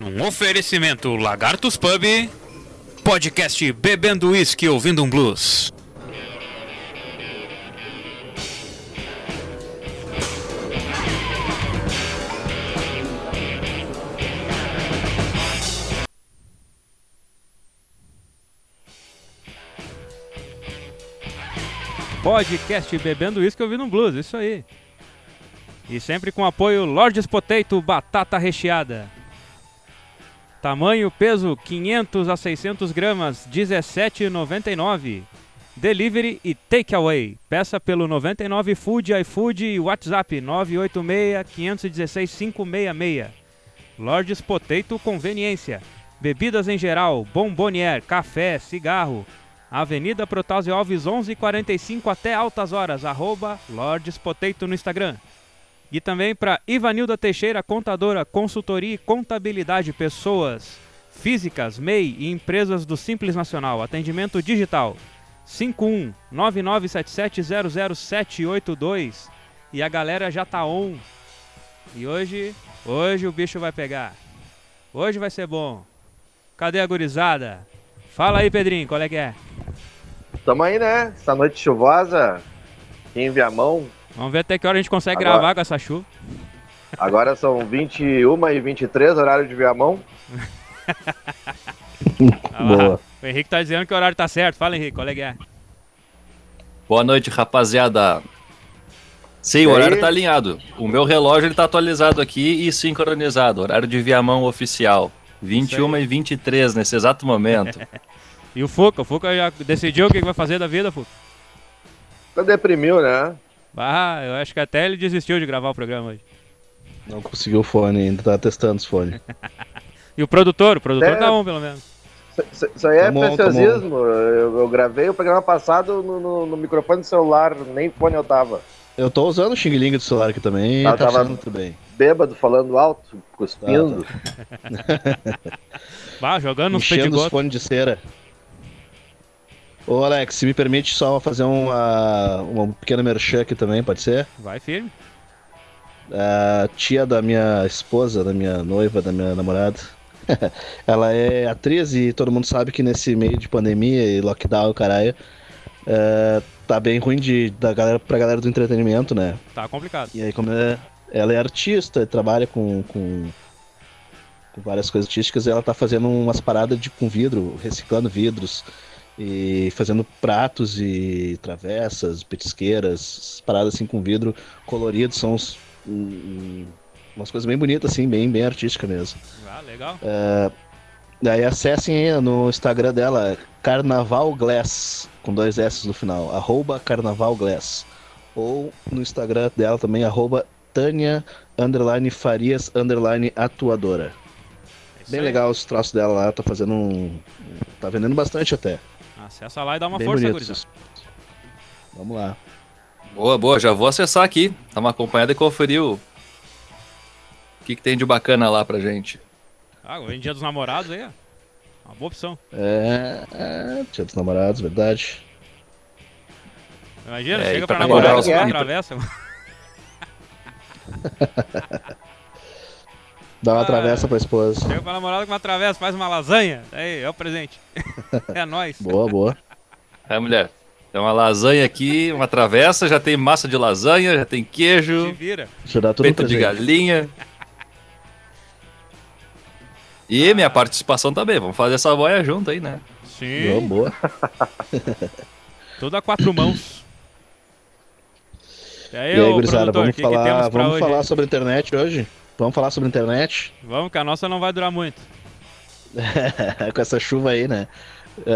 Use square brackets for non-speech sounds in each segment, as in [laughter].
Um oferecimento Lagartos Pub, podcast Bebendo Whisky Ouvindo um Blues. Podcast Bebendo Whisky Ouvindo um Blues, isso aí. E sempre com apoio Lordes Potato Batata Recheada. Tamanho, peso 500 a 600 gramas, 17,99. Delivery e takeaway. Peça pelo 99 Food, iFood e WhatsApp 986-516-566. Lordes Potato Conveniência. Bebidas em geral, bombonier, café, cigarro. Avenida Protásio Alves 1145 até altas horas. Arroba Lordes Potato no Instagram. E também para Ivanilda Teixeira, contadora, consultoria e contabilidade, pessoas físicas, MEI e empresas do Simples Nacional. Atendimento digital 51997700782. E a galera já tá on. E hoje, hoje o bicho vai pegar. Hoje vai ser bom. Cadê a gurizada? Fala aí, Pedrinho, qual é que é? Tamo aí, né? Essa noite chuvosa, em Viamão. Vamos ver até que hora a gente consegue Agora- gravar com essa chuva. Agora são 21 e 23, horário de Viamão. Ah [laughs] Boa. O Henrique tá dizendo que o horário tá certo. Fala, Henrique, qual é que é? Boa noite, rapaziada. Sim, E o horário aí? tá alinhado. O meu relógio ele tá atualizado aqui e sincronizado. Horário de Viamão oficial. 21 e 23 nesse exato momento. [laughs] E o Fuca? O Fuca já decidiu o que que vai fazer da vida, Fuca? Tá deprimiu, né? Ah, eu acho que até ele desistiu de gravar o programa hoje. Não conseguiu o fone ainda, tá testando os fones. [laughs] E o produtor? O produtor É. tá on, pelo menos. Isso- aí é Tá bom, tá preciosismo. Eu, eu gravei o programa passado no, no- no microfone do celular, nem fone eu tava. Eu tô usando o Xing Ling do celular aqui também, Ah, tá tava- tudo bem. Bêbado, falando alto, cuspindo. [laughs] Bah, jogando [laughs] uns Enchendo os fones de cera. Ô Alex, se me permite só fazer uma, uma pequena merchan aqui também, pode ser? Vai firme. A tia da minha esposa, da minha noiva, da minha namorada, [laughs] ela é atriz e todo mundo sabe que nesse meio de pandemia e lockdown, caralho, é, tá bem ruim de, da galera, pra galera do entretenimento, né? Tá complicado. E aí, como é- ela é artista, trabalha com, com, com várias coisas artísticas, e ela tá fazendo umas paradas de, com vidro, reciclando vidros, e fazendo pratos e travessas, petisqueiras, paradas assim com vidro colorido, são uns, um- um- umas coisas bem bonitas, assim, bem, bem artísticas mesmo. Ah, legal. Daí acessem no Instagram dela, Carnaval Glass, com dois S no final, arroba Carnaval Glass. Ou no Instagram dela também, arroba Tânia, underline Farias, underline Atuadora. É Bem legal os troços dela lá, tá fazendo um... tá vendendo bastante até. Acessa lá e dá uma Bem força, bonito. gurizada. Vamos lá. boa, boa. Já vou acessar aqui. Tá uma acompanhada e conferir o... o que, que tem de bacana lá pra gente. Ah, hoje em dia dos namorados aí, ó. Uma boa opção. É, é dia dos namorados, verdade. Imagina, É, chega e pra pra namorar namorar com uma os- travessa. Dá uma Ah. travessa pra esposa. Chega pra namorada com uma travessa, faz uma lasanha. Aí, é o presente. [laughs] é nóis. Boa, boa. É, mulher. Tem uma lasanha aqui, uma travessa, já tem massa de lasanha, já tem Se queijo, vira. Já dá tudo peito de galinha. E minha participação também. Vamos fazer essa boia junto aí, né? Sim. boa. [laughs] Tudo a quatro mãos. E aí, E aí, gurizada, vamos que, que falar, temos pra vamos hoje? falar sobre internet hoje? Vamos falar sobre internet? Vamos, que a nossa não vai durar muito. [laughs] Com essa chuva aí, né?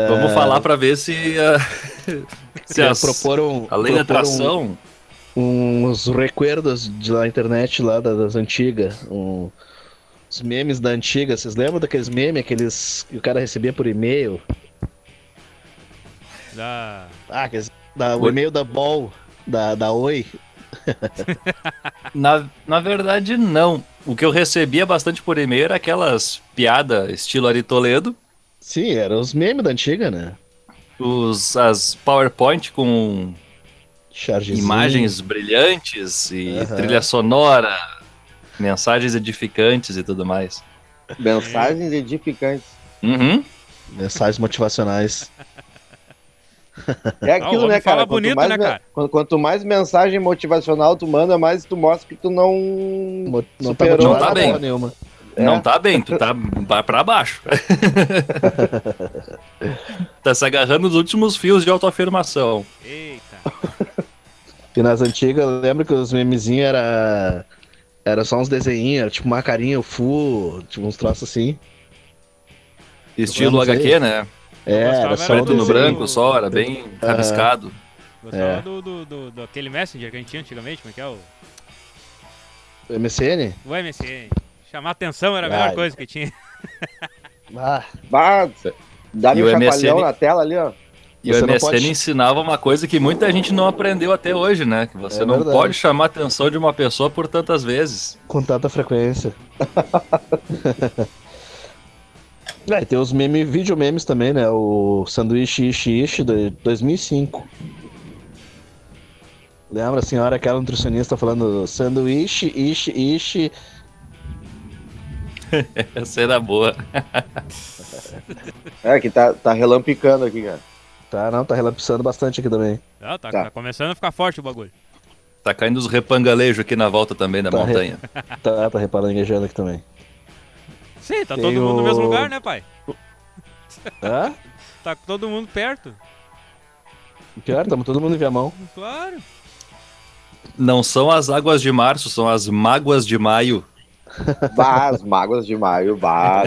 Vamos falar pra ver se, ah, [laughs] se as, proporam, a lei da atração. uns recuerdos de lá internet lá da- das antigas, um- os memes da antiga. Vocês lembram daqueles memes, aqueles que o cara recebia por e-mail? Da... Ah, aqueles, da, o e-mail da Ball, da, da Oi. [laughs] Na, na verdade, não. O que eu recebia bastante por e-mail era aquelas piadas estilo Ari Toledo, Sim, eram os memes da antiga, né? os, as PowerPoint com Chargezinho. imagens brilhantes e Aham. trilha sonora, mensagens edificantes e tudo mais. Mensagens edificantes. Uhum. Mensagens motivacionais. É aquilo, homem né, cara? fala Quanto bonito, mais né, cara? Quanto, mais mensagem motivacional tu manda, mais tu mostra que tu não. Mo- Não tá motivado nada. porra nenhuma. É. Não tá bem, tu tá pra baixo. [laughs] tá se agarrando nos últimos fios de autoafirmação. Eita. E nas antigas, eu lembro que os memezinhos era. Era só uns desenhinhos, era tipo uma carinha, o fu, tipo uns troços assim. Estilo não. HQ, né? É, gostava era só Preto no branco só, era bem Aham. rabiscado. Gostava É. do, do, do, do aquele Messenger que a gente tinha antigamente, como é que é o, MSN? o MSN. Chamar atenção era a melhor Ai. coisa que tinha. [laughs] Ah, dá-me E um o chacoalhão MSN? na tela ali, ó. E Você o MSN pode- ensinava uma coisa que muita gente não aprendeu até hoje, né? Que você É não verdade. pode chamar a atenção de uma pessoa por tantas vezes. com tanta frequência. [laughs] é, e tem os meme, vídeo memes também, né? O sanduíche ishi ishi de 2005. Lembra a senhora, aquela nutricionista falando sanduíche ishi ishi. [laughs] Essa era boa. [laughs] É, que tá, tá relampicando aqui, cara. Tá, não, tá relampsando bastante aqui também. Ah, tá, Tá. tá começando a ficar forte o bagulho. Tá caindo os repangalejos aqui na volta também da Tá, montanha. [laughs] Tá, tá reparanguejando aqui também. Sim, tá Tem todo mundo no mesmo lugar, né, pai? Hã? [laughs] Tá todo mundo perto. Pior, tamo todo mundo em Viamão. Claro. Não são as águas de março, são as mágoas de maio. [laughs] Bah, as mágoas de maio, bah.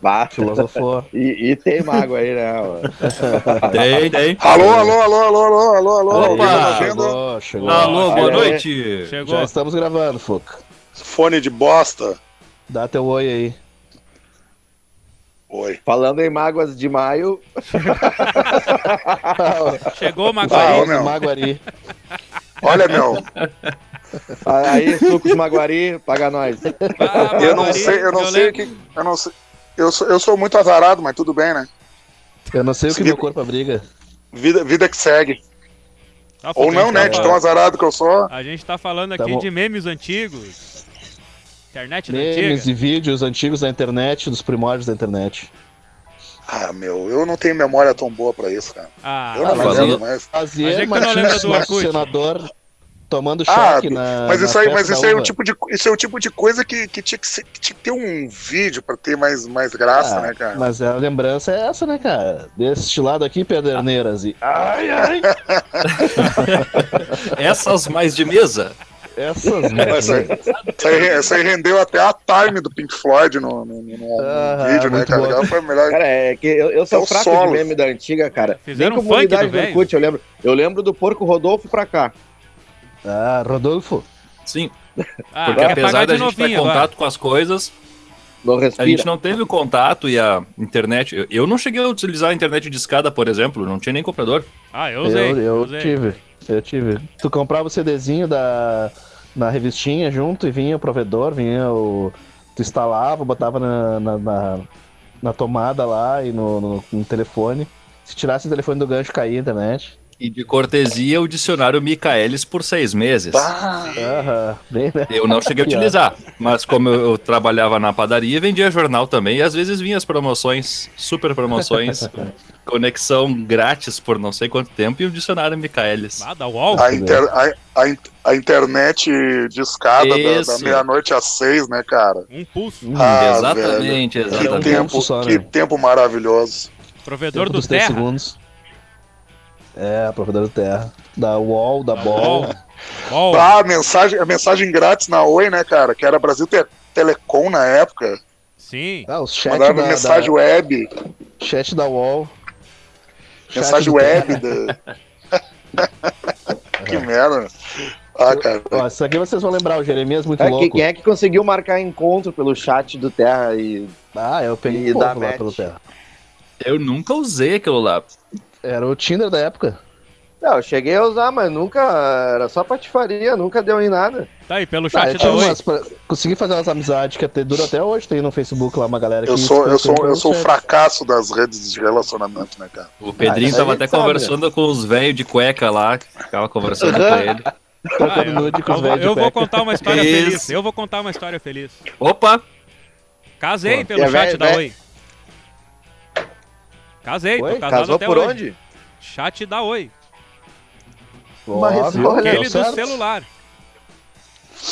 bah. Filosofou. E, e tem mágoa aí, né? ó. [laughs] Tem, tem. Alô, alô, alô, alô, alô, alô, alô. Opa! Tá? Chegou, chegou. Alô, boa noite. Chegou. Já estamos gravando, Fuca. Fone de bosta. Dá teu oi aí. Oi. Falando em mágoas de maio, [laughs] Chegou o Ah, Maguari. meu. Maguari. Olha, meu, aí sucos Maguari, paga nós. Ah, eu não sei, eu não sei o que. Eu não sei. Eu sou, eu sou muito azarado, mas tudo bem, né? Eu não sei o que Segui- meu corpo abriga. Vida, vida que segue. Tá, Ou não, né? De tá- tão azarado que eu sou. A gente tá falando Tá aqui bom. de memes antigos. Internet da Memes antiga. e vídeos antigos da internet, dos primórdios da internet. Ah, meu, eu não tenho memória tão boa pra isso, cara. Ah, Eu não mas lembro. Mas é Fazia, mas não lembra do Orkut. senador tomando Ah, choque na. Mas na isso aí, festa mas isso aí é o tipo de, isso é o tipo de coisa que, que, tinha, que, ser- que tinha que ter um vídeo pra ter mais, mais graça, Ah, né, cara? Mas a lembrança é essa, né, cara? Deste lado aqui, Pederneiras. E... Ai, ai! [laughs] Essas mais de mesa. Essas, [laughs] né? Isso aí, isso aí rendeu até a time do Pink Floyd no, no, no- no Ah, vídeo, né, cara? bom. Foi a melhor. Cara, é que eu, eu sou É o fraco solo. de meme da antiga, cara. Fizeram Nem um funk comunidade do. Orkut, eu lembro. Eu lembro do Porco Rodolfo pra cá. Ah, Rodolfo. Sim, Ah, porque apesar da gente ter contato com as coisas, a gente não teve o contato e a internet. Eu, eu não cheguei a utilizar a internet de escada, por exemplo, não tinha nem comprador. Ah, eu usei. eu, eu usei. tive. Eu tive. Tu comprava o CDzinho da, na revistinha junto e vinha o provedor, vinha o. Tu instalava, botava na, na, na, na tomada lá e no, no, no telefone. Se tirasse o telefone do gancho, caía a internet. E de cortesia, o dicionário Michaelis por seis meses. Ah, Aham, bem, né? Eu não cheguei a utilizar, mas como eu, eu trabalhava na padaria, vendia jornal também, e às vezes vinha as promoções, super promoções, [laughs] conexão grátis por não sei quanto tempo e o dicionário Michaelis. Ah, da UOL? a, inter- a, a, a internet de escada da, da meia-noite às seis, né, cara? Um pulso. Ah, exatamente, velho. Que exatamente. tempo, só, né? que tempo maravilhoso. Provedor Tempo do dos Terra. segundos. É, provedor do Terra. Da UOL, da Da Ball. UOL. Ah, a mensagem, a mensagem grátis na Oi, né, cara? Que era Brasil Te- Telecom na época. Sim. Ah, o chat Mandava da, mensagem da, web. chat da UOL. Mensagem web. Da... [laughs] que merda. Ah, cara. Ó, isso aqui vocês vão lembrar, o Jeremias muito É, louco. quem é que conseguiu marcar encontro pelo chat do Terra e. Ah, eu peguei E um lá pelo Terra. Eu nunca usei aquilo lá. Era o Tinder da época. Não, eu cheguei a usar, mas nunca. Era só patifaria, nunca deu em nada. Tá aí, pelo Ah, chat eu da Oi. umas consegui fazer umas amizades que até dura até hoje. Tem no Facebook lá uma galera que Eu sou, eu sou, eu sou o fracasso das redes de relacionamento, né, cara? O Pedrinho isso tava até sabe, conversando com os velhos de cueca lá, que ficava conversando com ele. Ah, eu, eu os vou, contar uma [laughs] história feliz. Eu vou contar uma história feliz. Opa! Casei Pô, pelo é chat da. Oi. Casei, Oi? tô casado Casou até por hoje. onde? Chat da Oi. Olha, Deu Aquele do certo. celular.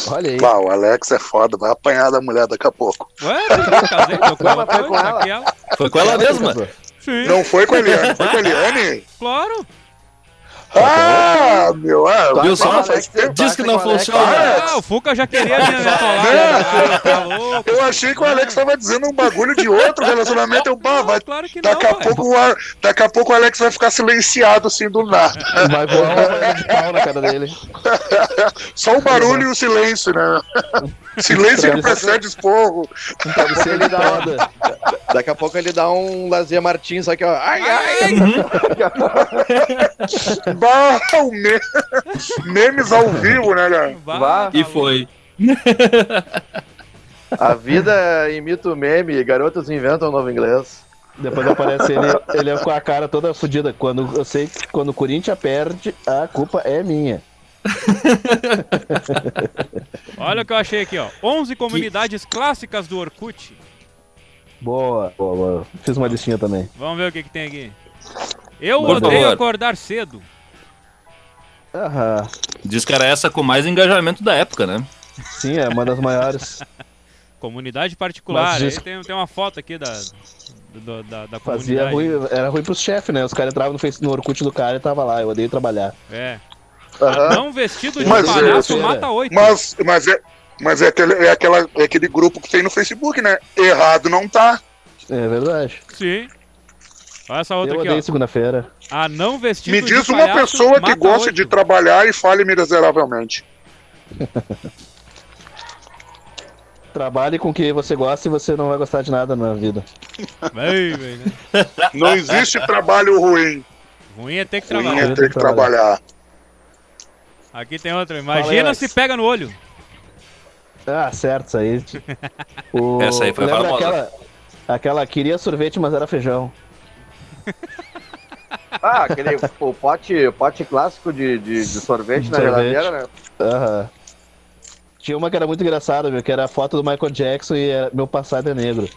Olha aí. Bah, o Alex é foda, vai apanhar da mulher daqui a pouco. Ué, sim, casei, tô com ela foi com ela. Foi com ela mesma. Sim, Não foi com a Eliane, foi com a Eliane? claro. Ah, meu, ah, Viu Tá só? tá Diz que com não funciona. Ah, o Fuca já queria me atolar. né? Tá louco. eu achei que o Alex tava dizendo um bagulho de outro relacionamento. Eu, bah, vai, Claro que não, daqui, a pai. pouco, o Ar- daqui a pouco o Alex vai ficar silenciado assim do nada. Vai voar uma de pau na cara dele. [laughs] Só o barulho e o silêncio, né? [laughs] Silêncio que precede esporro. Um travesseiro de pedra. Daqui a pouco ele dá um Lazer Martins aqui, ó. Ai, ai. [laughs] Bah, o me... memes ao vivo, né, cara? Vá. E foi. A vida imita o meme, garotos inventam um novo inglês. Depois aparece ele, ele com a cara toda fodida. Quando eu sei que quando o Corinthians perde, a culpa é minha. [laughs] Olha o que eu achei aqui, ó. 11 comunidades clássicas do Orkut. Boa, boa, boa. Fiz uma listinha também. Vamos ver o que, que tem aqui. Eu Por odeio favor. acordar cedo. Aham. Diz que era essa com mais engajamento da época, né? Sim, é uma das maiores. [laughs] Comunidade particular. Mas Aí tem, tem uma foto aqui da, do- da, da Fazia comunidade. ruim, era ruim pros chefes, né? Os caras entravam no, Face- no Orkut do cara e tava lá. Eu odeio trabalhar. É. Aham. Não vestido de Mas, palhaço é, mata oito. Mas, mas, é, mas é, aquele, é, aquela, é aquele grupo que tem no Facebook, né? Errado não tá. É verdade. Sim. Olha essa outra eu aqui, odeio segunda-feira. A não vestido Me de diz uma palhaço pessoa que gosta de trabalhar e fale miseravelmente. [laughs] Trabalhe com o que você gosta e você não vai gostar de nada na vida. Bem, bem, né? [laughs] Não existe trabalho ruim. Ruim é ter que Ruim trabalhar. é ter que trabalhar. Aqui tem outra. Imagina se pega no olho. Ah, certo, isso aí. [laughs] O- Essa aí foi famosa. aquela, aquela queria sorvete, mas era feijão. [laughs] Ah, aquele o pote, o pote clássico de, de, de sorvete na Sorvete. geladeira, né? Aham. Tinha uma que era muito engraçada, meu, que era a foto do Michael Jackson e era, meu passado é negro.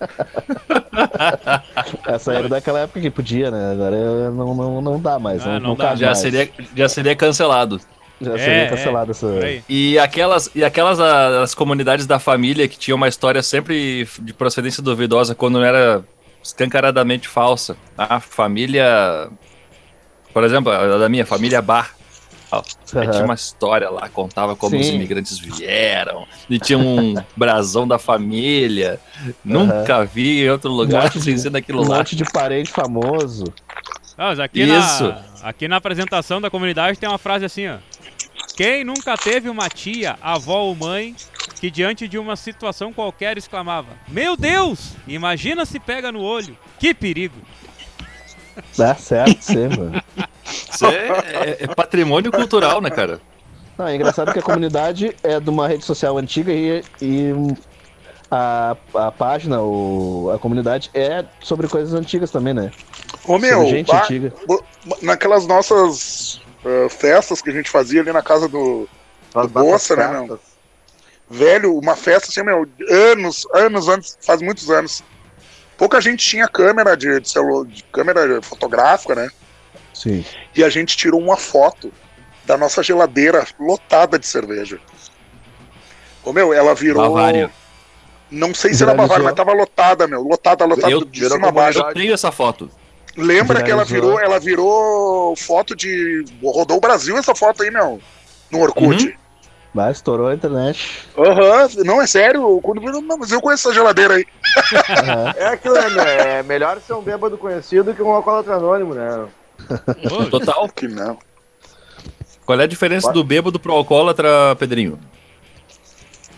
[laughs] Essa era daquela época que podia, né? Agora não, não, não dá mais. Ah, não, não não dá. cabe Já mais. seria, já seria cancelado. Já É, seria é, cancelado essa. Por aí. E aquelas, e aquelas ah, as comunidades da família que tinham uma história sempre de procedência duvidosa quando não era escancaradamente falsa. A família. Por exemplo, a da minha família Bar. Ó, aí tinha uma história lá, contava como os Sim. imigrantes vieram, e tinha um brasão da família. Nunca vi em outro lugar monte sem ser naquilo Um lá. monte de parente famoso. Mas aqui, Isso. Na, aqui na apresentação da comunidade tem uma frase assim, ó. Quem nunca teve uma tia, avó ou mãe que diante de uma situação qualquer exclamava: Meu Deus! Imagina se pega no olho! Que perigo! Dá certo, sim, mano. Isso é, é- é patrimônio cultural, né, cara? Não, é engraçado que a comunidade é de uma rede social antiga e, e a, a página, o, a comunidade é sobre coisas antigas também, né? Ô meu, sobre gente bah, antiga. naquelas nossas eh, festas que a gente fazia ali na casa do As nossas né, meu? Velho, uma festa assim, meu, anos, anos antes, faz muitos anos. Pouca gente tinha câmera de, de celular, de câmera fotográfica, né? Sim. E a gente tirou uma foto da nossa geladeira lotada de cerveja. Ô meu, ela virou. Bavária. Não sei se era. Bavária, mas tava lotada, meu. Lotada, lotada Eu- de virou cima a baixo. Eu tenho essa foto. Lembra que ela virou, ela virou foto de. Rodou o Brasil essa foto aí, meu. No Orkut. Uhum. Mas estourou a internet. Aham, não, é sério. Quando, não, mas eu conheço essa geladeira aí. Aham. É aquilo, né? É melhor ser um bêbado conhecido que um alcoólatra anônimo, né? Total. [laughs] Que não. Qual é a diferença do bêbado pro alcoólatra, Pedrinho?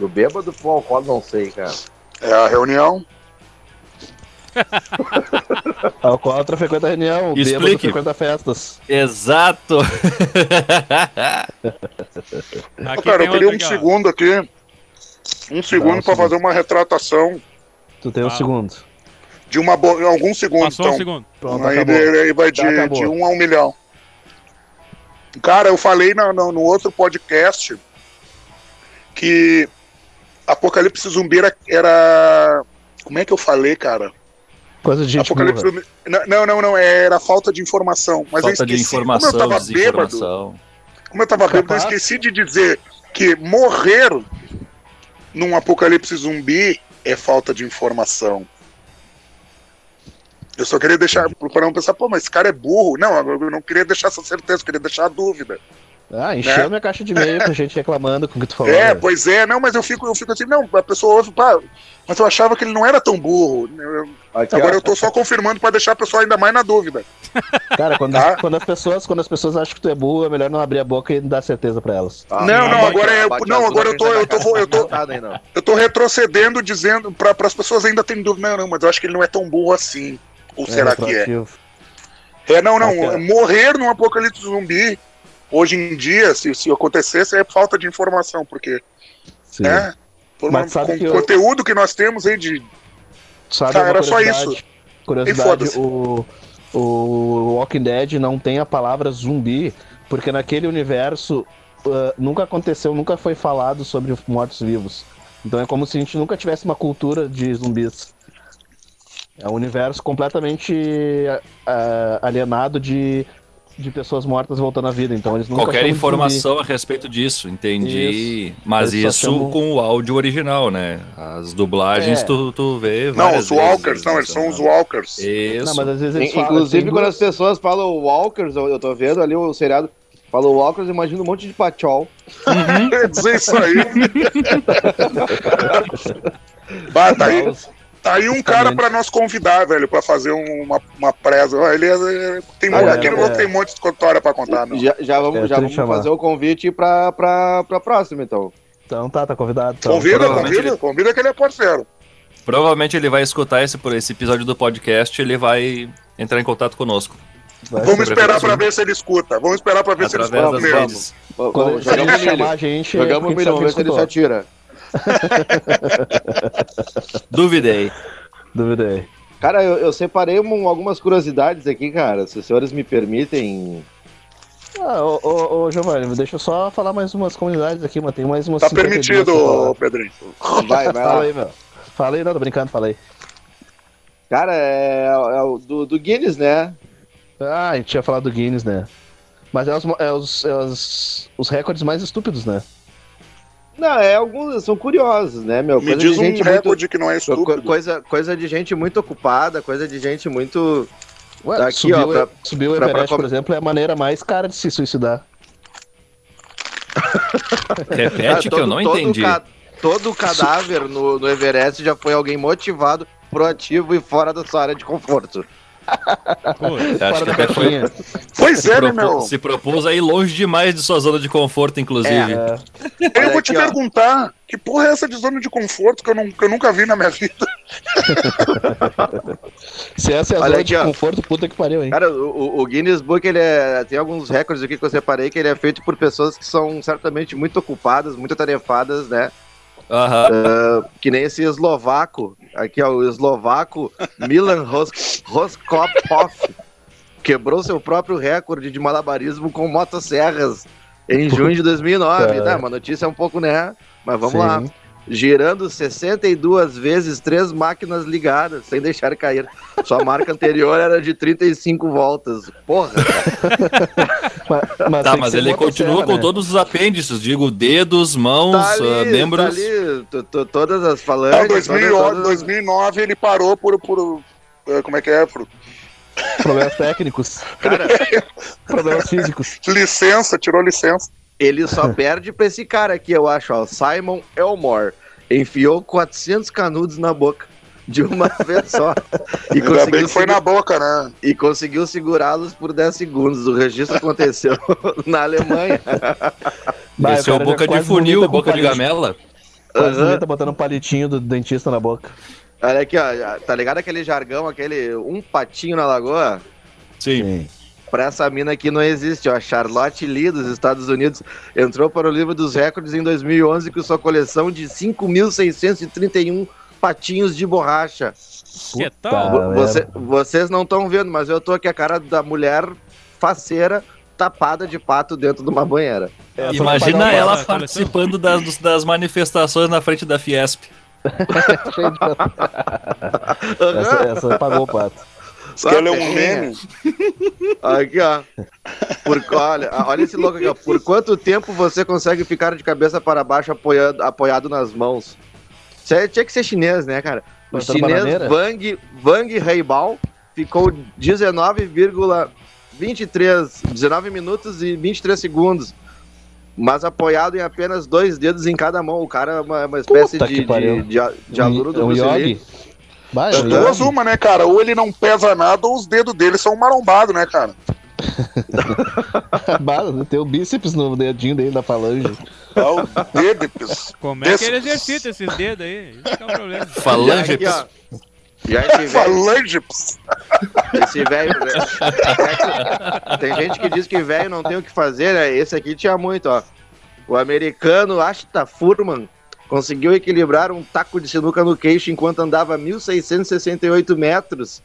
Do bêbado pro alcoólatra, não sei, cara. É a reunião. [laughs] Alcoólatra frequenta reunião, o bêbado Explique. frequenta festas. Exato. [laughs] aqui Cara, eu queria um segundo aqui. Um segundo um pra segundo. fazer uma retratação Tu tem um Ah. segundo. de uma bo... alguns segundos, Passou um então. segundo. Pronto, aí, aí vai de, acabou. de um a um milhão. Cara, eu falei no, no, no outro podcast que Apocalipse zumbi era, era. Como é que eu falei, cara? Coisa de gente Apocalipse burra. zumbi. Não, não, não, era falta de informação. Mas eu Falta de esqueci. informação, Como eu tava bêbado, como eu tava bêbado, eu esqueci de dizer que morrer num apocalipse zumbi é falta de informação. Eu só queria deixar para não pensar, pô, mas esse cara é burro. Não, eu não queria deixar essa certeza, eu queria deixar a dúvida. Ah, encheu Né? minha caixa de e-mail com gente reclamando com o que tu falou. É, né? pois é, não, mas eu fico, eu fico assim, não, a pessoa ouve, pá, mas eu achava que ele não era tão burro. Eu- Aqui, agora ó, eu tô só confirmando para deixar a pessoa ainda mais na dúvida. Cara, quando, Tá. quando, as pessoas, quando as pessoas acham que tu é burro, é melhor não abrir a boca e dar certeza pra elas. Ah, Não, não, agora é- não, agora eu tô- eu tô- eu tô-. Eu tô retrocedendo, dizendo para as pessoas ainda terem dúvida, não, não, mas eu acho que ele não é tão burro assim. Ou será que é? É, não, não. Ok. Morrer num apocalipse zumbi, hoje em dia, se, se acontecesse, é falta de informação, porque, Sim. né? Por Mas uma- sabe com que o eu- conteúdo que nós temos aí de. Sabe, Tá, era só isso. Curiosidade, o, o Walking Dead não tem a palavra zumbi, porque naquele universo ah, nunca aconteceu, nunca foi falado sobre mortos-vivos. Então é como se a gente nunca tivesse uma cultura de zumbis. É um universo completamente ah, alienado de, de pessoas mortas voltando à vida. Então eles nunca Qualquer informação a respeito disso, entendi. Mas Eles isso chamam- com o áudio original, né? As dublagens É. tu, tu vê. Não, os vezes, Walkers, não, eles são os Walkers. Isso. Não, mas às vezes eles falam. Inclusive, tem quando duas- as pessoas falam Walkers, eu, eu tô vendo ali o seriado, falou Walkers, eu imagino um monte de pachol. [laughs] Quer dizer isso aí. [laughs] bah, tá aí, tá aí um cara pra nós convidar, velho, pra fazer um- uma, uma presa. Ó, Ele é- tem, Ah, aquele é, louco é. tem um monte de história pra contar, não. Já, já vamos, É, já vamos chamar. fazer o convite pra, pra, pra próxima, então. Então tá, tá convidado. Então. Convida, convida, ele- convida que ele é parceiro. Provavelmente ele vai escutar esse, por esse episódio do podcast ele vai entrar em contato conosco. Vai Vamos esperar pra ver se ele escuta. Vamos esperar pra ver se ele Através escuta mesmo. Vamos, Quando ele chamar milho. a gente, Jogamos milho, vamos ver se ele se atira. [laughs] Duvidei. Duvidei. Cara, eu, eu separei um- algumas curiosidades aqui, cara. Se os senhores me permitem. Ah, ô, ô, ô, Giovanni, deixa eu só falar mais umas comunidades aqui, mas tem mais umas Tá 52 permitido. Pedrinho. Vai, vai Fala aí, meu. Fala aí, não, tô brincando, fala aí. Cara, é, é o do, do Guinness, né? Ah, a gente tinha falado do Guinness, né? Mas é os, é os, é os, os recordes mais estúpidos, né? Não, é alguns, são curiosos, né, meu? Me Coisa diz de um recorde que não é muito, co- estúpido. coisa, coisa de gente muito ocupada, coisa de gente muito. Ué, Tá aqui, subir, ó, o- pra- subir o pra- pra Everest, com- por exemplo, é a maneira mais cara de se suicidar. [laughs] Repete Ah, que eu não todo entendi. ca- todo cadáver no, no Everest já foi alguém motivado, proativo e fora da sua área de conforto. Putz, Acho que Fora da até foi. caixinha. Pois Se, é, né, propô- meu? se propôs a ir longe demais de sua zona de conforto, inclusive. É, Eu Olha vou te aqui, ó. perguntar, que porra é essa de zona de conforto que eu, não, que eu nunca vi na minha vida? [laughs] se essa é a Olha zona aqui, de ó. conforto, puta que pariu, hein? Cara, o, o- o Guinness Book, ele é, tem alguns recordes aqui que eu separei, que ele é feito por pessoas que são certamente muito ocupadas, muito tarefadas, né? Aham. Que nem esse eslovaco, aqui ó, o eslovaco Milan Ros Roskopov, quebrou seu próprio recorde de malabarismo com motosserras em junho de 2009. Puta. Tá, uma notícia um pouco, né? Mas vamos Sim. lá. Girando 62 vezes três máquinas ligadas, sem deixar cair. Sua marca anterior era de 35 voltas. Porra! [laughs] Mas, mas Tá, mas ele continua com né? todos os apêndices, digo, dedos, mãos, Tá ali, ah, membros. tá ali, to- to- todas as Não, falanges. 2009, todas- todas- 2009 ele parou por, por eh, como é que é? Por Problemas técnicos. Cara, [laughs] Problemas físicos. licença, tirou licença. Ele só [laughs] perde pra esse cara aqui, eu acho, ó. Simon Elmore. Enfiou 400 canudos na boca de uma [laughs] vez só. E Ainda bem conseguiu, que foi na boca, né? e conseguiu segurá-los por 10 segundos. O registro aconteceu [laughs] na Alemanha. Vai, Esse é o boca de funil, com boca de gamela. Quase Aham. vomita botando um palitinho do dentista na boca. Olha aqui, ó. Tá ligado aquele jargão, aquele um patinho na lagoa? Sim. Pra essa mina aqui não existe, ó. Charlotte Lee, dos Estados Unidos, entrou para o livro dos recordes em 2011 com sua coleção de 5.631 patinhos de borracha. que Tá. tal? Você- vocês não estão vendo, mas eu tô aqui a cara da mulher faceira tapada de pato dentro de uma banheira. É, Imagina uma ela participando das, das manifestações na frente da Fiesp. [laughs] [laughs] essa, essa pagou o pato. Que ela é um Sabe, meme. [laughs] Aqui, ó. Por, olha, olha esse louco aqui, ó. Por quanto tempo você consegue ficar de cabeça para baixo apoiando, apoiado nas mãos? Isso aí tinha que ser chinês, né, cara? O Plantando chinês bananeira? Wang, Wang Heibao ficou 19,23 19 minutos e 23 segundos. Mas apoiado em apenas dois dedos em cada mão. O cara é uma, uma espécie Puta de, de, de, de aluno do É um Bruce Lee. Vai, é duas, uma, né, cara? Ou ele não pesa nada, ou os dedos dele são marombados, né, cara? [laughs] Bala, Tem o bíceps no dedinho dele da falange. É o dedipes. Como é que ele exercita esses dedos aí? Isso que é o problema. [laughs] Falange. Aqui, ó. Já esse velho, Falangips. esse velho. Tem gente que diz que velho não tem o que fazer, né? Esse aqui tinha muito, ó. O americano Ashta Furman conseguiu equilibrar um taco de sinuca no queixo enquanto andava 1.668 metros.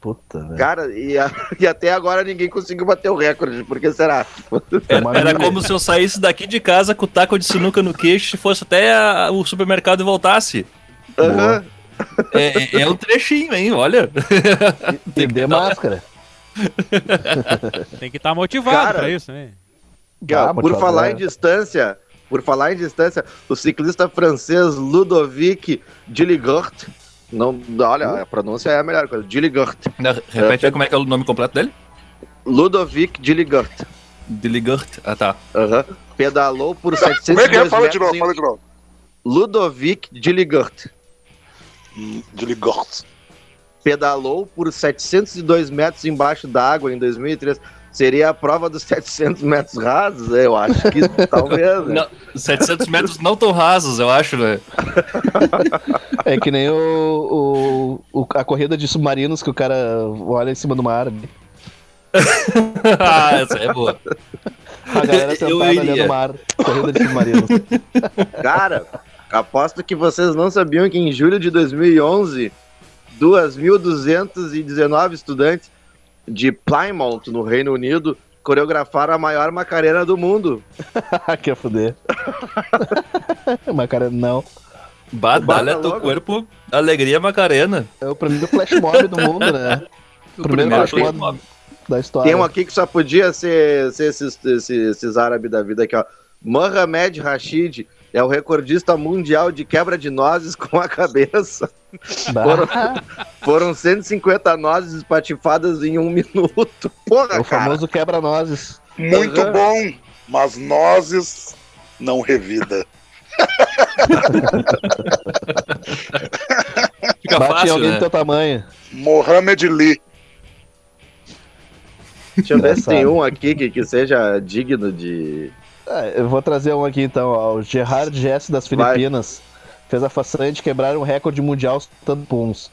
Puta, velho. Cara, e, a- [laughs] e até agora ninguém conseguiu bater o recorde. Por que será? Era, era como se eu saísse daqui de casa com o taco de sinuca no queixo e fosse até a- o supermercado e voltasse. Aham. É, é- é um trechinho, hein? Olha. [laughs] E dê máscara. Tem que estar motivado Cara, pra isso, né? Por falar em distância, por falar em distância, o ciclista francês Ludovic Gilligort, não, olha, a pronúncia é a melhor coisa, Gilligort. Repete aí como é que é o nome completo dele? Ludovic Gilligort. Deligurt. Ah, tá. aham, pedalou por Como é que 702 é? Fala de metros novo, em- fala de novo. Ludovic Gilligort. De ligorte. Pedalou por 702 metros embaixo d'água em 2003. Seria a prova dos 700 metros rasos? Eu acho que [laughs] talvez. né? Não, 700 metros não tão rasos, eu acho, né? [laughs] É que nem o, o, o- a corrida de submarinos que o cara olha em cima do mar. [laughs] ah, essa é boa. A galera sentada olhando o mar. Corrida de submarinos. Cara, aposto que vocês não sabiam que em julho de 2011, 2.219 estudantes de Plymouth, no Reino Unido, coreografaram a maior macarena do mundo. [laughs] Quer fuder. [laughs] Mas, cara, não. Badalha teu corpo, alegria Macarena. É o primeiro flash mob do mundo, né? [laughs] O Primeiro primeiro flash flash mob da história. Tem um aqui que só podia ser, ser esses, esses, esses árabes da vida aqui, ó. Mohamed Rashid é o recordista mundial de quebra de nozes [laughs] com a cabeça. Bah, Foram 150 nozes espatifadas em um minuto. Porra, é o cara. famoso quebra-nozes. Muito Aham. bom, mas nozes não revida. Fica Bate em fácil, alguém né? do teu tamanho. Mohamed Lee. Deixa eu ver se tem um aqui que, que seja digno de. Ah, eu vou trazer um aqui então. ó. O Gerard Jesse das Vai. Filipinas fez a façanha de quebrar um recorde mundial soltando puns.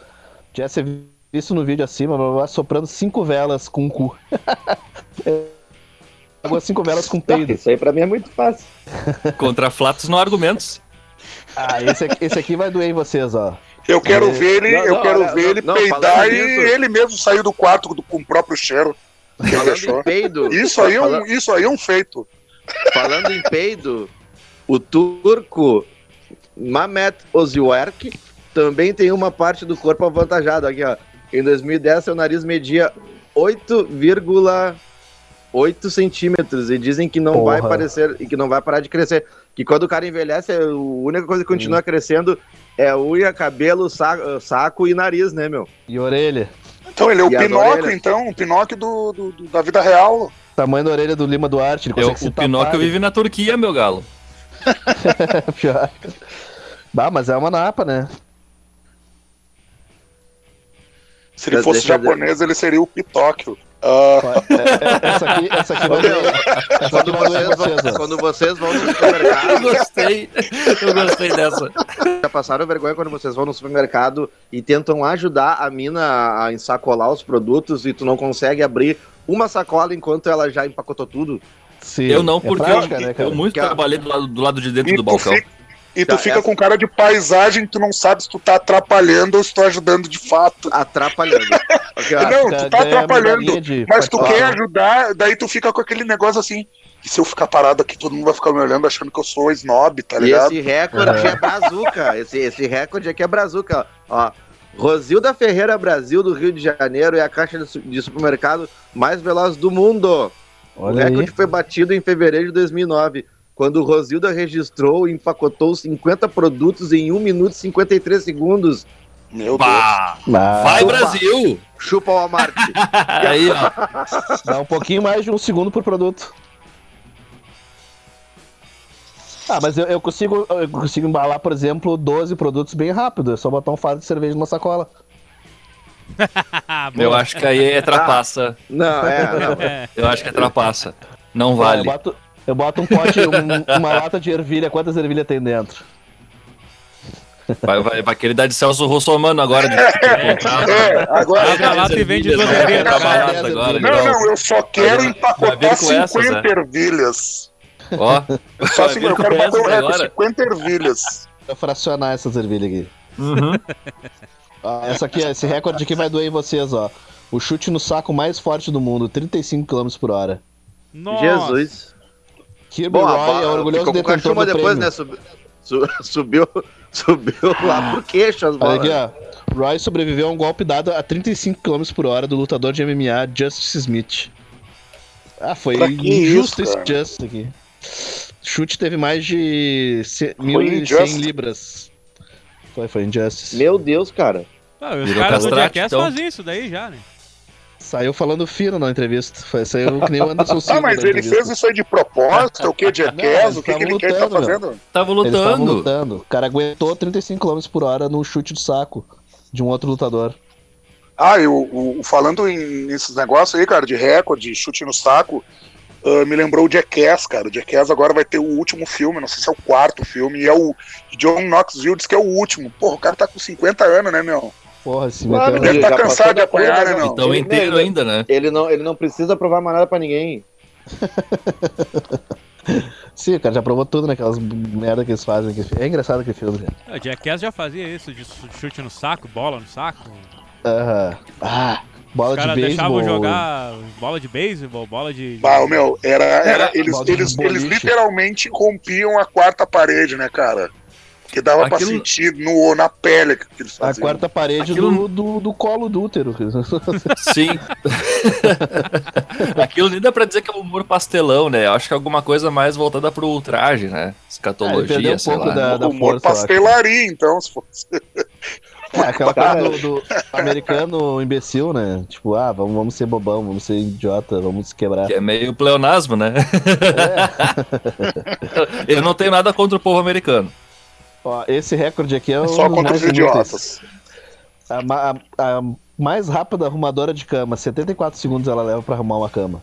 Jesse é visto no vídeo acima, blá, blá, blá, soprando cinco velas com o cu. [laughs] Pagou cinco velas com peido. Isso aí pra mim é muito fácil. Contra flatos não há argumentos. Ah, esse aqui, esse aqui vai doer em vocês, ó. Eu quero É. ver ele, Não, eu não, quero olha, ver não, ele não, peidar e nisso- ele mesmo sair do quarto do- com o próprio cheiro. Falando em peido. Isso aí, é um, isso aí é um feito. Falando em peido, o turco Mamet Oziwerk também tem uma parte do corpo avantajado. Aqui, ó. Em 2010, seu nariz media 8,8 centímetros e dizem que não vai Porra. parecer e que não vai parar de crescer. Que quando o cara envelhece, a única coisa que continua crescendo é unha, cabelo, sa- saco e nariz, né, meu? E orelha. Então ele é o E Pinóquio, então, o Pinóquio do, do- do- da vida real. Tamanho da orelha do Lima Duarte. Ele Eu, consegue o Pinóquio vive na Turquia, meu galo. [laughs] Pior. Bah, mas é uma napa, né? Se ele Deixa- fosse eu japonês, ele seria o Pitóquio. Ah, É, é, essa aqui, essa aqui vai. Essa aqui Quando vocês, vão, ó. quando vocês vão no [laughs] Eu supermercado, gostei. Eu gostei dessa. já passaram vergonha quando vocês vão no supermercado e tentam ajudar a mina a ensacolar os produtos e tu não consegue abrir uma sacola enquanto ela já empacotou tudo? Sim, Eu não, é porque prática, eu, né, eu muito Que trabalhei do lado, do lado de dentro e, do balcão. fica, E tu Tá, fica essa- com cara de paisagem, tu não sabe se tu tá atrapalhando ou se tu tá ajudando de fato. Atrapalhando. [laughs] Não, tu tá atrapalhando, Mas tu quer ajudar, daí tu fica com aquele negócio assim. E se eu ficar parado aqui, todo mundo vai ficar me olhando achando que eu sou snob, tá E ligado? esse recorde é brazuca. Esse, esse recorde aqui é brazuca. Ó, Rosilda Ferreira Brasil, do Rio de Janeiro, é a caixa de, su- de supermercado mais veloz do mundo. o Olha aí. recorde foi batido em fevereiro de 2009, quando Rosilda registrou e empacotou 50 produtos em 1 minuto e 53 segundos. Meu Deus. Bah, Ah, vai, Opa. Brasil! Chupa o Walmart. [laughs] Aí, ó. Dá um pouquinho mais de um segundo por produto. Ah, mas eu, eu consigo, eu consigo embalar, por exemplo, 12 produtos bem rápido. É só botar um fardo de cerveja numa sacola. Ah, [laughs] Eu acho que aí é trapaça. Não, é, não. É. [laughs] Eu acho que é trapaça. Não Eu vale. boto, eu boto um pote, um- uma lata de ervilha. Quantas ervilhas tem dentro? Vai, vai, vai querer dar de Celso Russomano agora. De... É, agora. Abre a lata e vende duas ervilhas, cara. lata agora, Não, então. não, eu só quero empacotar com 50 essas, né? ervilhas. Ó, Só assim, eu quero bater o recorde, agora. 50 ervilhas. Pra fracionar essas ervilhas aqui. uhum. Ó, [laughs] essa aqui, esse recorde aqui vai doer em vocês, ó. O chute no saco mais forte do mundo, 35 km por hora. Nossa. Jesus. Kirby Bom, a Roy é bola orgulhoso ficou a detentor chuma do depois, prêmio. né? Subiu, su- subiu, [laughs] subiu lá pro queixo as Olha bolas. aqui, ó. Roy sobreviveu a um golpe dado a 35 km por hora do lutador de MMA Justice Smith. Ah, foi injusto isso, esse? Justice aqui. Chute teve mais de ce- Foi 1.100 injusto. libras. Foi, foi Injustice. Meu Deus, cara. Ah, os Virou caras do Jackass então. fazem isso daí já, né? Saiu falando fino na entrevista. Foi, saiu que nem o Anderson [laughs] Silva. Ah, mas na ele fez isso aí de propósito? O que? [laughs] De Jackass? O que, que ele quer tá lutando, fazendo? Tava Eles estavam lutando. lutando. O cara aguentou 35 km por hora num chute de saco de um outro lutador. Ah, e o, o- falando em, nesses negócios aí, cara, de recorde, chute no saco, ah, me lembrou o Jackass, cara. O Jackass agora vai ter o último filme, não sei se é o quarto filme, e é o John Knoxville diz que é o último. Porra, o cara tá com 50 anos, né, meu? Porra, se Claro, meteu. Deve ele tá já cansado de apanhar, né, não? Então Ele- inteiro ele- ainda, né? Ele não, ele não precisa provar mais nada pra ninguém. [laughs] Sim, o cara já provou tudo naquelas merda que eles fazem. aqui. É engraçado aquele filme, cara. O Jackass já fazia isso, de chute no saco, bola no saco. Aham. Ah, bola Os caras de deixavam beisebol. jogar bola de beisebol, bola de. de- Ah, meu, era, era, eles, eles, eles literalmente rompiam a quarta parede, né, cara? Que dava pra Aquilo- sentir no, na pele que eles A faziam. quarta parede Aquilo- do, do, do colo do útero. [laughs] [laughs] Sim. [laughs] Aquilo nem dá pra dizer que é um humor pastelão, né? Eu acho que é alguma coisa mais voltada pro ultraje, né? Ele Escatologia, perdeu um sei pouco lá. da, da Humor força. pastelaria, então, se fosse. É, aquela coisa do, do americano imbecil, né? Tipo, ah, vamos, vamos ser bobão, vamos ser idiota, vamos se quebrar. Que é meio pleonasmo, né? É. [laughs] Eu não tenho nada contra o povo americano. Ó, esse recorde aqui é o Só contra os idiotas. A, a- a mais rápida arrumadora de cama, 74 segundos ela leva pra arrumar uma cama.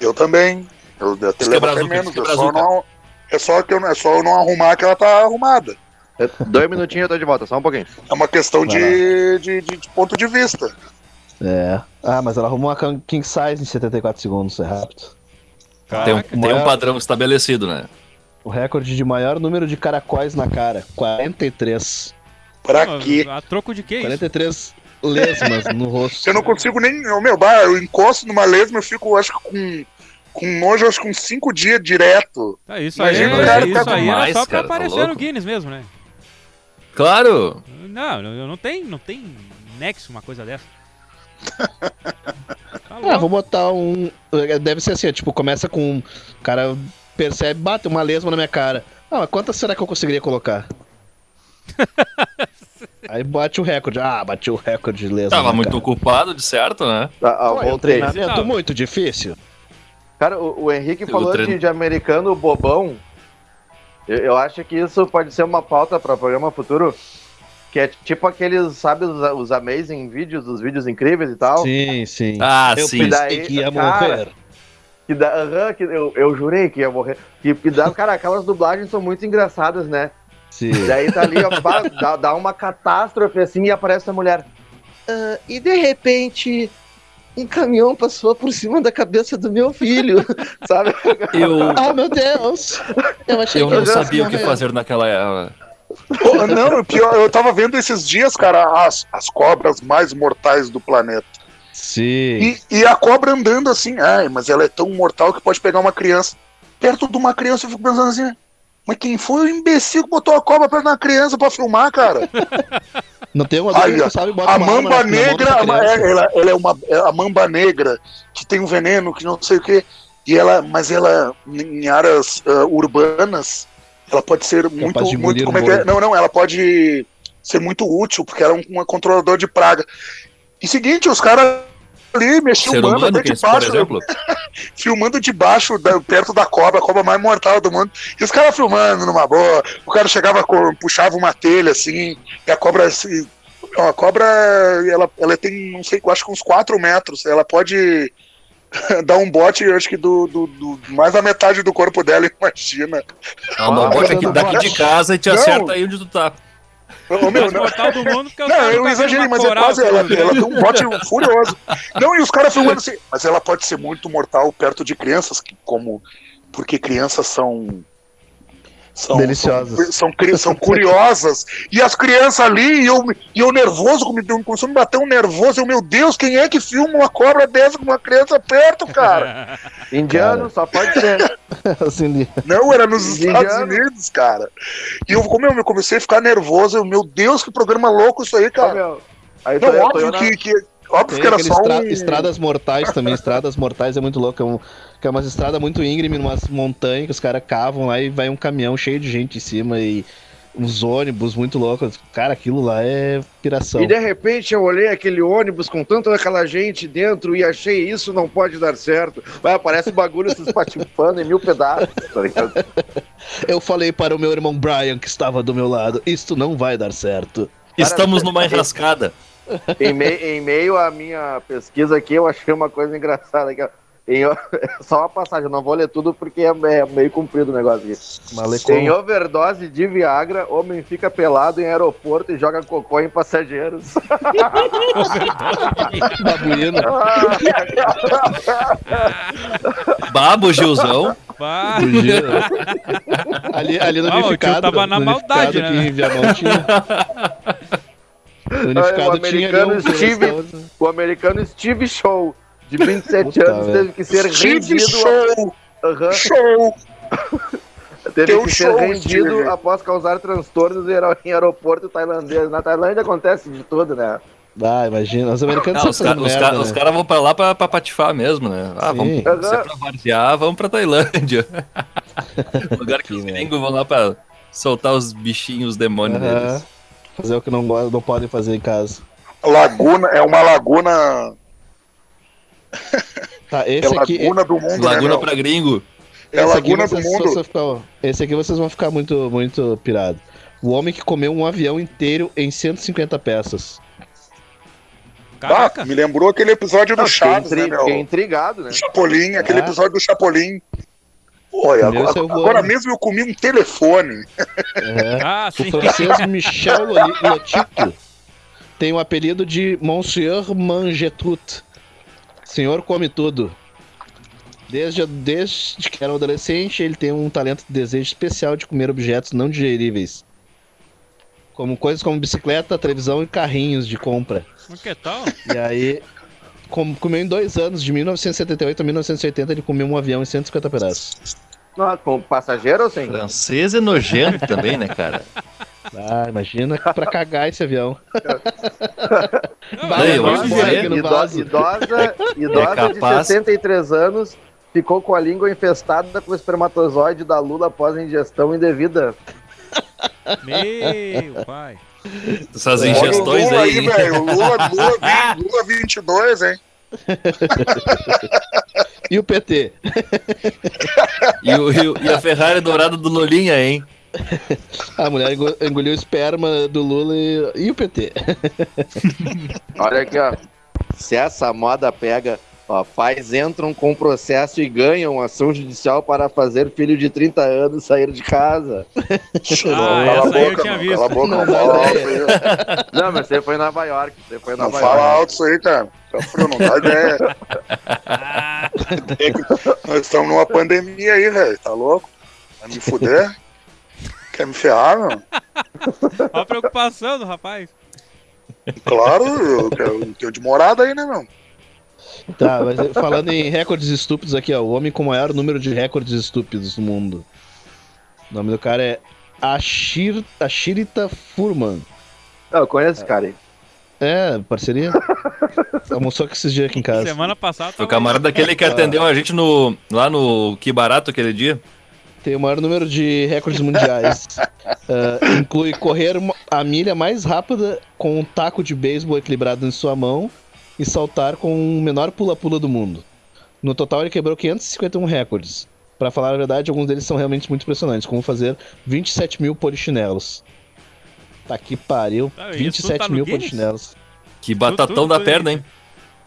Eu também. Eu, eu te Diz que é levo até menos. é É só, não, é, só que eu, é só eu não arrumar que ela tá arrumada. É, Dois minutinhos e eu tô de volta, só um pouquinho. É uma questão de, de, de- de ponto de vista. É. Ah, mas ela arrumou uma king size em 74 segundos, é rápido. Tem um, Caraca. tem um maior- padrão estabelecido, né? O recorde de maior número de caracóis na cara, 43. Pra Pô, quê? A troco de quê isso? 43 lesmas no rosto. Eu não consigo nem. Meu, bah, eu encosto numa lesma, eu fico, acho que com, com nojo, acho que uns cinco dias direto. Ah, isso aí, Imagina o cara isso tá aí demais, só pra cara, tá aparecer louco? no Guinness mesmo, né? Claro! Não, não, não tem, não tem nexo uma coisa dessa. Tá [laughs] Ah, vou botar um. Deve ser assim, tipo, começa com. O cara percebe, bate uma lesma na minha cara. Ah, mas quantas será que eu conseguiria colocar? [laughs] Aí bate o recorde. Ah, bati o recorde de lesma. Tava muito cara. ocupado, de certo, né? Tá, ah, Pô, um voltei. treinamento muito difícil. Cara, o, o Henrique falou treino- de, de americano bobão. Eu, eu acho que isso pode ser uma pauta para programa futuro. Que é tipo aqueles, sabe, os, os amazing vídeos, os vídeos incríveis e tal. Sim, sim. Ah, eu sim. pensei Daí, que ia cara, morrer. Que dá, aham, que eu, eu jurei que ia morrer. Que, que dá, cara, aquelas dublagens são muito engraçadas, né? Sim. Daí tá ali, ó, dá, dá uma catástrofe assim e aparece a mulher. "Ah, e de repente, um caminhão passou por cima da cabeça do meu filho, [laughs] sabe? Eu, Ah, meu Deus! Eu achei eu que não sabia o que fazer naquela época. Pô, não, o pior, eu tava vendo esses dias, cara, as, as cobras mais mortais do planeta. Sim. E, e a cobra andando assim, ai, mas ela é tão mortal que pode pegar uma criança. Perto de uma criança, eu fico pensando assim, mas quem foi o imbecil que botou a cobra perto de uma criança pra filmar, cara? [laughs] Não tem uma Aí, que sabe, bota A mamba negra, é- ela, ela é uma é a mamba negra que tem um veneno que não sei o que. E ela, mas ela em áreas ah, urbanas, ela pode ser muito, de muito engolir como é um que é? Não, não, ela pode ser muito útil porque ela é um, uma controlador de praga. E seguinte, os caras ali me Ser filmando humano, por baixo, exemplo. [laughs] filmando de baixo, da- perto da cobra, a cobra mais mortal do mundo. E os caras filmando numa boa. O cara chegava, puxava uma telha assim, e a cobra. assim, a cobra, ela, ela tem, não sei, acho que uns 4 metros. Ela pode [laughs] dar um bote, eu acho que do, do, do- mais da metade do corpo dela, [laughs] imagina. Ela não Ah, bota tá aqui, daqui de bote. casa e te Não. acerta aí onde tu tá. Ô, meu, não, mortal do mundo porque os não, eu nunca exagerei, mas é quase. Ela, ela tem um bote [laughs] furioso. Não, e os caras filmando assim. Mas ela pode ser muito mortal perto de crianças, que, como. Porque crianças são. São, Deliciosas. São, são, são curiosas. E as crianças ali, e eu, e eu nervoso, me deu- começou a me bater um nervoso. Eu, meu Deus, quem é que filma uma cobra dessa com uma criança perto, cara? [laughs] Indiano, só pode ser. [laughs] Assim, Não, era nos Indiano. Estados Unidos, cara. E eu, como eu, eu comecei a ficar nervoso, eu, meu Deus, que programa louco isso aí, cara. aí Não, tô, eu tô óbvio que, que, óbvio Tem que era só estra- um... Estradas Mortais também, Estradas Mortais é muito louco. É, um, que é umas estradas muito íngreme, numas montanhas que os caras cavam lá e vai um caminhão cheio de gente em cima e uns ônibus muito loucos. Cara, aquilo lá é piração. E de repente eu olhei aquele ônibus com tanta aquela gente dentro e achei isso não pode dar certo. Vai, parece bagulho se espatifando em mil pedaços, tá ligado? [laughs] Eu falei para o meu irmão Brian, que estava do meu lado, isto não vai dar certo. Estamos numa enrascada. Em, mei- em meio à minha pesquisa aqui, eu achei uma coisa engraçada ó. Em [laughs] só uma passagem, eu não vou ler tudo porque é, é meio comprido o negócio aqui. Malecou. Em overdose de Viagra, homem fica pelado em aeroporto e joga cocô em passageiros. [laughs] Babuíno. [laughs] Babo, Gilzão. Ali, ali no Ah, o tio tava na maldade, né? aqui em Viamão tinha. [laughs] Unificado o tinha ali americano um Steve- O americano Steve Show, de 27 Puta, anos, velho. teve que ser Steve rendido. Show! Aham. Show! [laughs] Teve Teu que ser show, rendido Steve. após causar transtornos em aero- em aeroporto tailandês. Na Tailândia acontece de tudo, né? Ah, imagina. Os americanos Não, são os, os, merda, ca- os né? caras vão pra lá pra, pra patifar mesmo, né? Ah, Sim. vamos, se é pra varzear, vamos pra Tailândia. [laughs] Lugar que Que os gringos vão lá pra soltar os bichinhos, os demônios Aham. deles. Fazer o que não, não podem fazer em casa. Laguna, é uma laguna. [laughs] Tá, É esse aqui. laguna do mundo, né, Laguna meu? pra gringo. É esse aqui laguna do mundo. ficam- esse aqui vocês vão ficar muito, muito pirado. O homem que comeu um avião inteiro em 150 peças. Ah, caraca. me lembrou aquele episódio do Não, fiquei, Chaves, intri- né, meu? fiquei intrigado, né? Chapolin, aquele Ah. episódio do Chapolin. Olha, agora, agora mesmo eu comi um telefone. É. [laughs] Ah, O sim. francês Michel Lotito tem o apelido de Monsieur Mangetout. Senhor come tudo. Desde, desde que era um adolescente, ele tem um talento de desejo especial de comer objetos não digeríveis. Como coisas como bicicleta, televisão e carrinhos de compra. Mas que tal? E aí, com- comeu em dois anos, de 1978 a 1980, ele comeu um avião em 150 pedaços. Não, com passageiro ou sem? Francês é nojento também, né, cara? Ah, imagina pra cagar esse avião. Não, é eu acho de que jeito. é. idosa idosa É capaz. de 63 anos ficou com a língua infestada com o espermatozoide da Lula após ingestão indevida. Meu pai. Essas ingestões Lula aí. velho. Lula, Lula, vi- Lula 22, hein? [laughs] E o PT? E, o- e o- e a Ferrari dourada do Lolinha, hein? A mulher engo- engoliu o esperma do Lula e, e o PT. Olha aqui, ó. Se essa moda pega, Ó, pais entram com processo e ganham ação judicial para fazer filho de 30 anos sair de casa. Ah, cala a essa aí eu boca, tinha visto. Cala a boca, Não não, fala alto aí. Não, mas você foi em Nova York. Você foi em Não Nova fala York. alto isso aí, cara. Tá não dá ideia. [laughs] Nós estamos numa pandemia aí, velho. Tá louco? Vai me fuder? Quer me ferrar, meu? Olha a preocupação do rapaz. Claro, eu quero, eu tenho de morada aí, né, meu? Tá, mas falando em recordes estúpidos aqui, ó. O homem com o maior número de recordes estúpidos do mundo. O nome do cara é Ashir, Ashirita Furman. Não, eu conheço esse cara aí. É, parceria? [laughs] Almoçou aqui esses dias aqui em casa. Semana passada Foi o camarada daquele que atendeu a gente no, lá no Que Barato aquele dia. Tem o maior número de recordes mundiais. [laughs] Ah, inclui correr a milha mais rápida com um taco de beisebol equilibrado em sua mão e saltar com o menor pula-pula do mundo. No total, ele quebrou 551 recordes. Pra falar a verdade, alguns deles são realmente muito impressionantes, como fazer 27 mil polichinelos. Tá que pariu, isso 27 tá mil polichinelos. Que batatão tudo da aí. perna, hein?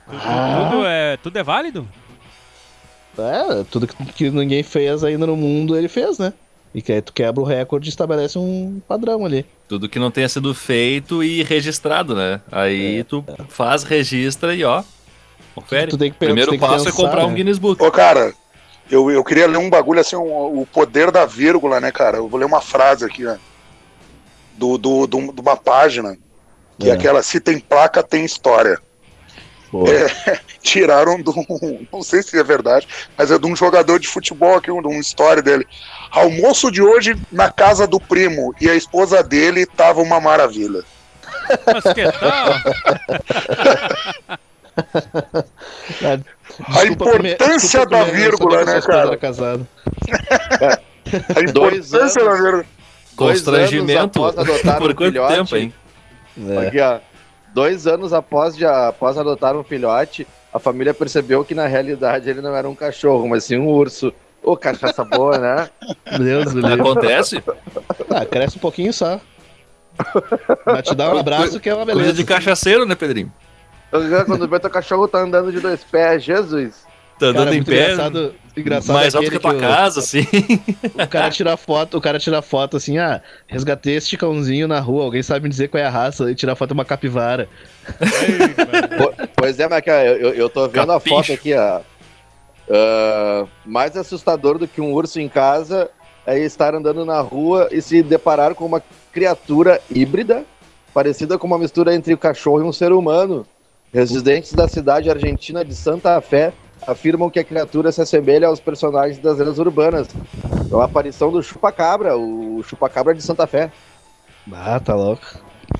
Tudo, Ah. tudo é, tudo é válido? É, tudo que, que ninguém fez ainda no mundo, ele fez, né? E que aí tu quebra o recorde e estabelece um padrão ali. Tudo que não tenha sido feito e registrado, né? Aí tu faz, registra e ó, confere. Tu Primeiro tem que passo é pensar, comprar um né? Guinness Book. Ô, cara, eu, eu queria ler um bagulho assim, um- o poder da vírgula, né, cara? Eu vou ler uma frase aqui, ó. Do, do, do- de uma página, que é. É. aquela, se tem placa, tem história. Boa. [laughs] Tiraram do. [laughs] Não sei se é verdade, mas é de um jogador de futebol aqui, um- de uma história dele. Almoço de hoje na casa do primo e a esposa dele tava uma maravilha. Mas que tal? [laughs] A importância da vírgula, né, cara? era casada. A Dois importância da anos. vírgula. Dois Constrangimento. anos após adotar [laughs] Por um quanto filhote, tempo, hein? É. Aqui, ó. Dois anos após, de, após adotar um filhote, a família percebeu que na realidade ele não era um cachorro, mas sim um urso. Ô, cachaça boa, né? Deus do livro. Acontece? Ah, cresce um pouquinho só. Mas te dá um abraço que é uma Coisa beleza. de cachaceiro, né, Pedrinho? Quando vê teu cachorro tá andando de dois pés, Jesus. Tá Cara, andando em pé, engraçado, engraçado mais alto que a tua o- casa, assim. [laughs] O cara tira foto, o cara tira foto assim, ah, resgatei este cãozinho na rua, alguém sabe me dizer qual é a raça, e tira foto de uma capivara. Pois é, mas eu, eu tô vendo a Capicho. foto aqui, ó. Ah, mais assustador do que um urso em casa é estar andando na rua e se deparar com uma criatura híbrida, parecida com uma mistura entre um cachorro e um ser humano. Residentes da cidade argentina de Santa Fé afirmam que a criatura se assemelha aos personagens das lendas urbanas. É uma aparição do chupacabra, o chupacabra de Santa Fé. Ah, tá louco.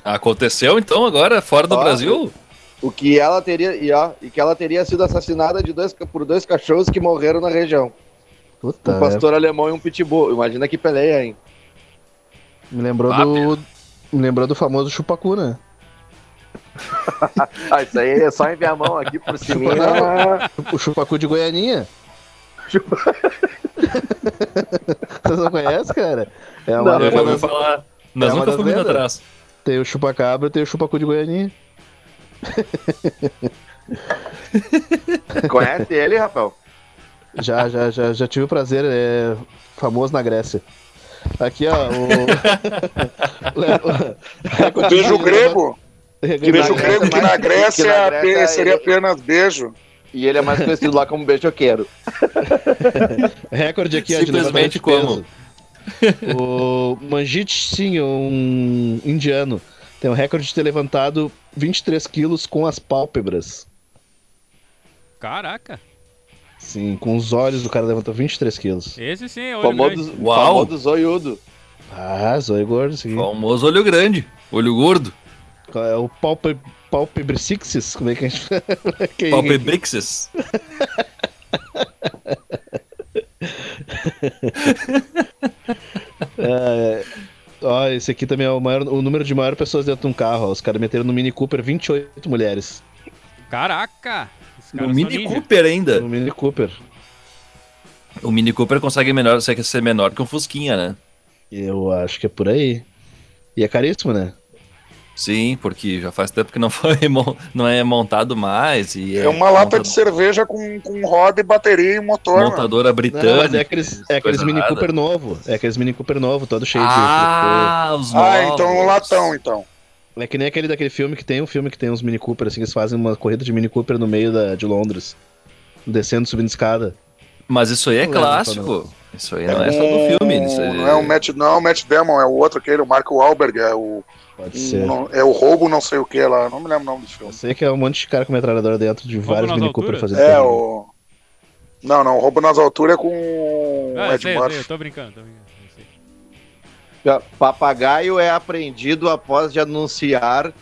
Aconteceu então agora, fora do Ó, Brasil? O que ela teria e, ó, e que ela teria sido assassinada de dois, por dois cachorros que morreram na região. Puta, um pastor alemão e um pitbull. Imagina que peleia, hein? é. me lembrou Ah, do. Me lembrou do famoso chupacu, né? [laughs] Ah, isso aí é só enviar a mão aqui por cima. O [laughs] chupacu de Goianinha. [laughs] Vocês não conhecem, cara? É uma, Não, Eu já ouvi falar. Nós é nunca fomos atrás. Tem o chupacabra e tem o chupacu de Goianinha. Conhece ele, Rafael? Já, já, já, já tive o prazer, é famoso na Grécia. Aqui, ó, o. Beijo grego. Recorde- Beijo na grego que na Grécia, que na Grécia pe- seria ele- apenas beijo. E ele é mais conhecido lá como beijoqueiro. [laughs] Recorde aqui, Simplesmente peso. O Manjit Singh, um indiano, tem o recorde de ter levantado 23 quilos com as pálpebras. Caraca. Sim, com os olhos o cara levantou 23 quilos. Esse sim é olho Famoso, grande. Uau. famoso zoiudo. Ah, zóio gordo, sim. Famoso olho grande, olho gordo. É o palpe, palpebrixis, como é que a gente fala? [laughs] Quem- Palpebrixes. [laughs] É, ó, esse aqui também é o, maior, o número de maior pessoas dentro de um carro. ó. Os caras meteram no Mini Cooper 28 mulheres. Caraca. No Mini. Cooper ainda. No Mini Cooper. O Mini Cooper consegue menor, consegue ser menor que um Fusquinha, né? Eu acho que é por aí. E é caríssimo, né? Sim, porque já faz tempo que não [laughs] foi não é montado mais. E É uma lata de cerveja com, com roda e bateria e motor, mano. montadora Não, britânica. mas é aqueles, é aqueles Mini nada. Cooper novo. É aqueles Mini Cooper novo, todo cheio Ah, os Ah, novos. então um latão, então. de. É que nem aquele daquele filme que tem um filme que tem uns Mini Cooper, assim, que eles fazem uma corrida de Mini Cooper no meio da, de Londres. Descendo, subindo escada. Mas isso aí é Não clássico. Isso aí não é só do filme. Isso aí... Não é o Matt, não é o Matt Damon, é o outro aquele, o Marco Wahlberg, é o, Pode ser. não- é o roubo não sei o que lá, não me lembro o nome do Eu filme. sei que é um monte de cara com metralhadora dentro de vários nas Mini Cooper fazendo É, o... Não, não, o roubo nas alturas é com Ah, eu Ed sei, eu sei, eu tô brincando, tô brincando. eu sei. Papagaio é apreendido após de anunciar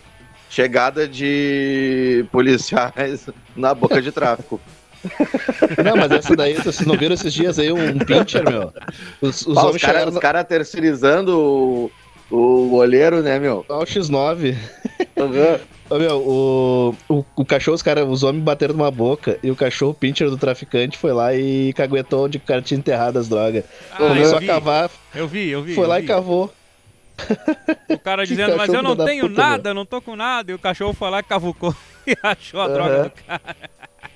chegada de policiais [laughs] na boca de tráfico. [laughs] Não, mas essa daí, vocês não viram esses dias aí um pincher, meu? Os, os Pá, os caras chegaram cara terceirizando o, o olheiro, né, meu? ao X9. Uhum. Ô, meu, o, o, o cachorro, os caras, os homens bateram numa boca e o cachorro pincher do traficante foi lá e caguetou onde o cara tinha enterrado as drogas. Ah, Começou eu a vi, cavar, eu vi, eu vi. foi eu lá vi. e cavou. O cara [laughs] Que dizendo, mas eu não tenho puta, nada, eu não tô com nada. E o cachorro foi lá e cavucou [laughs] e achou a droga Aham. do cara.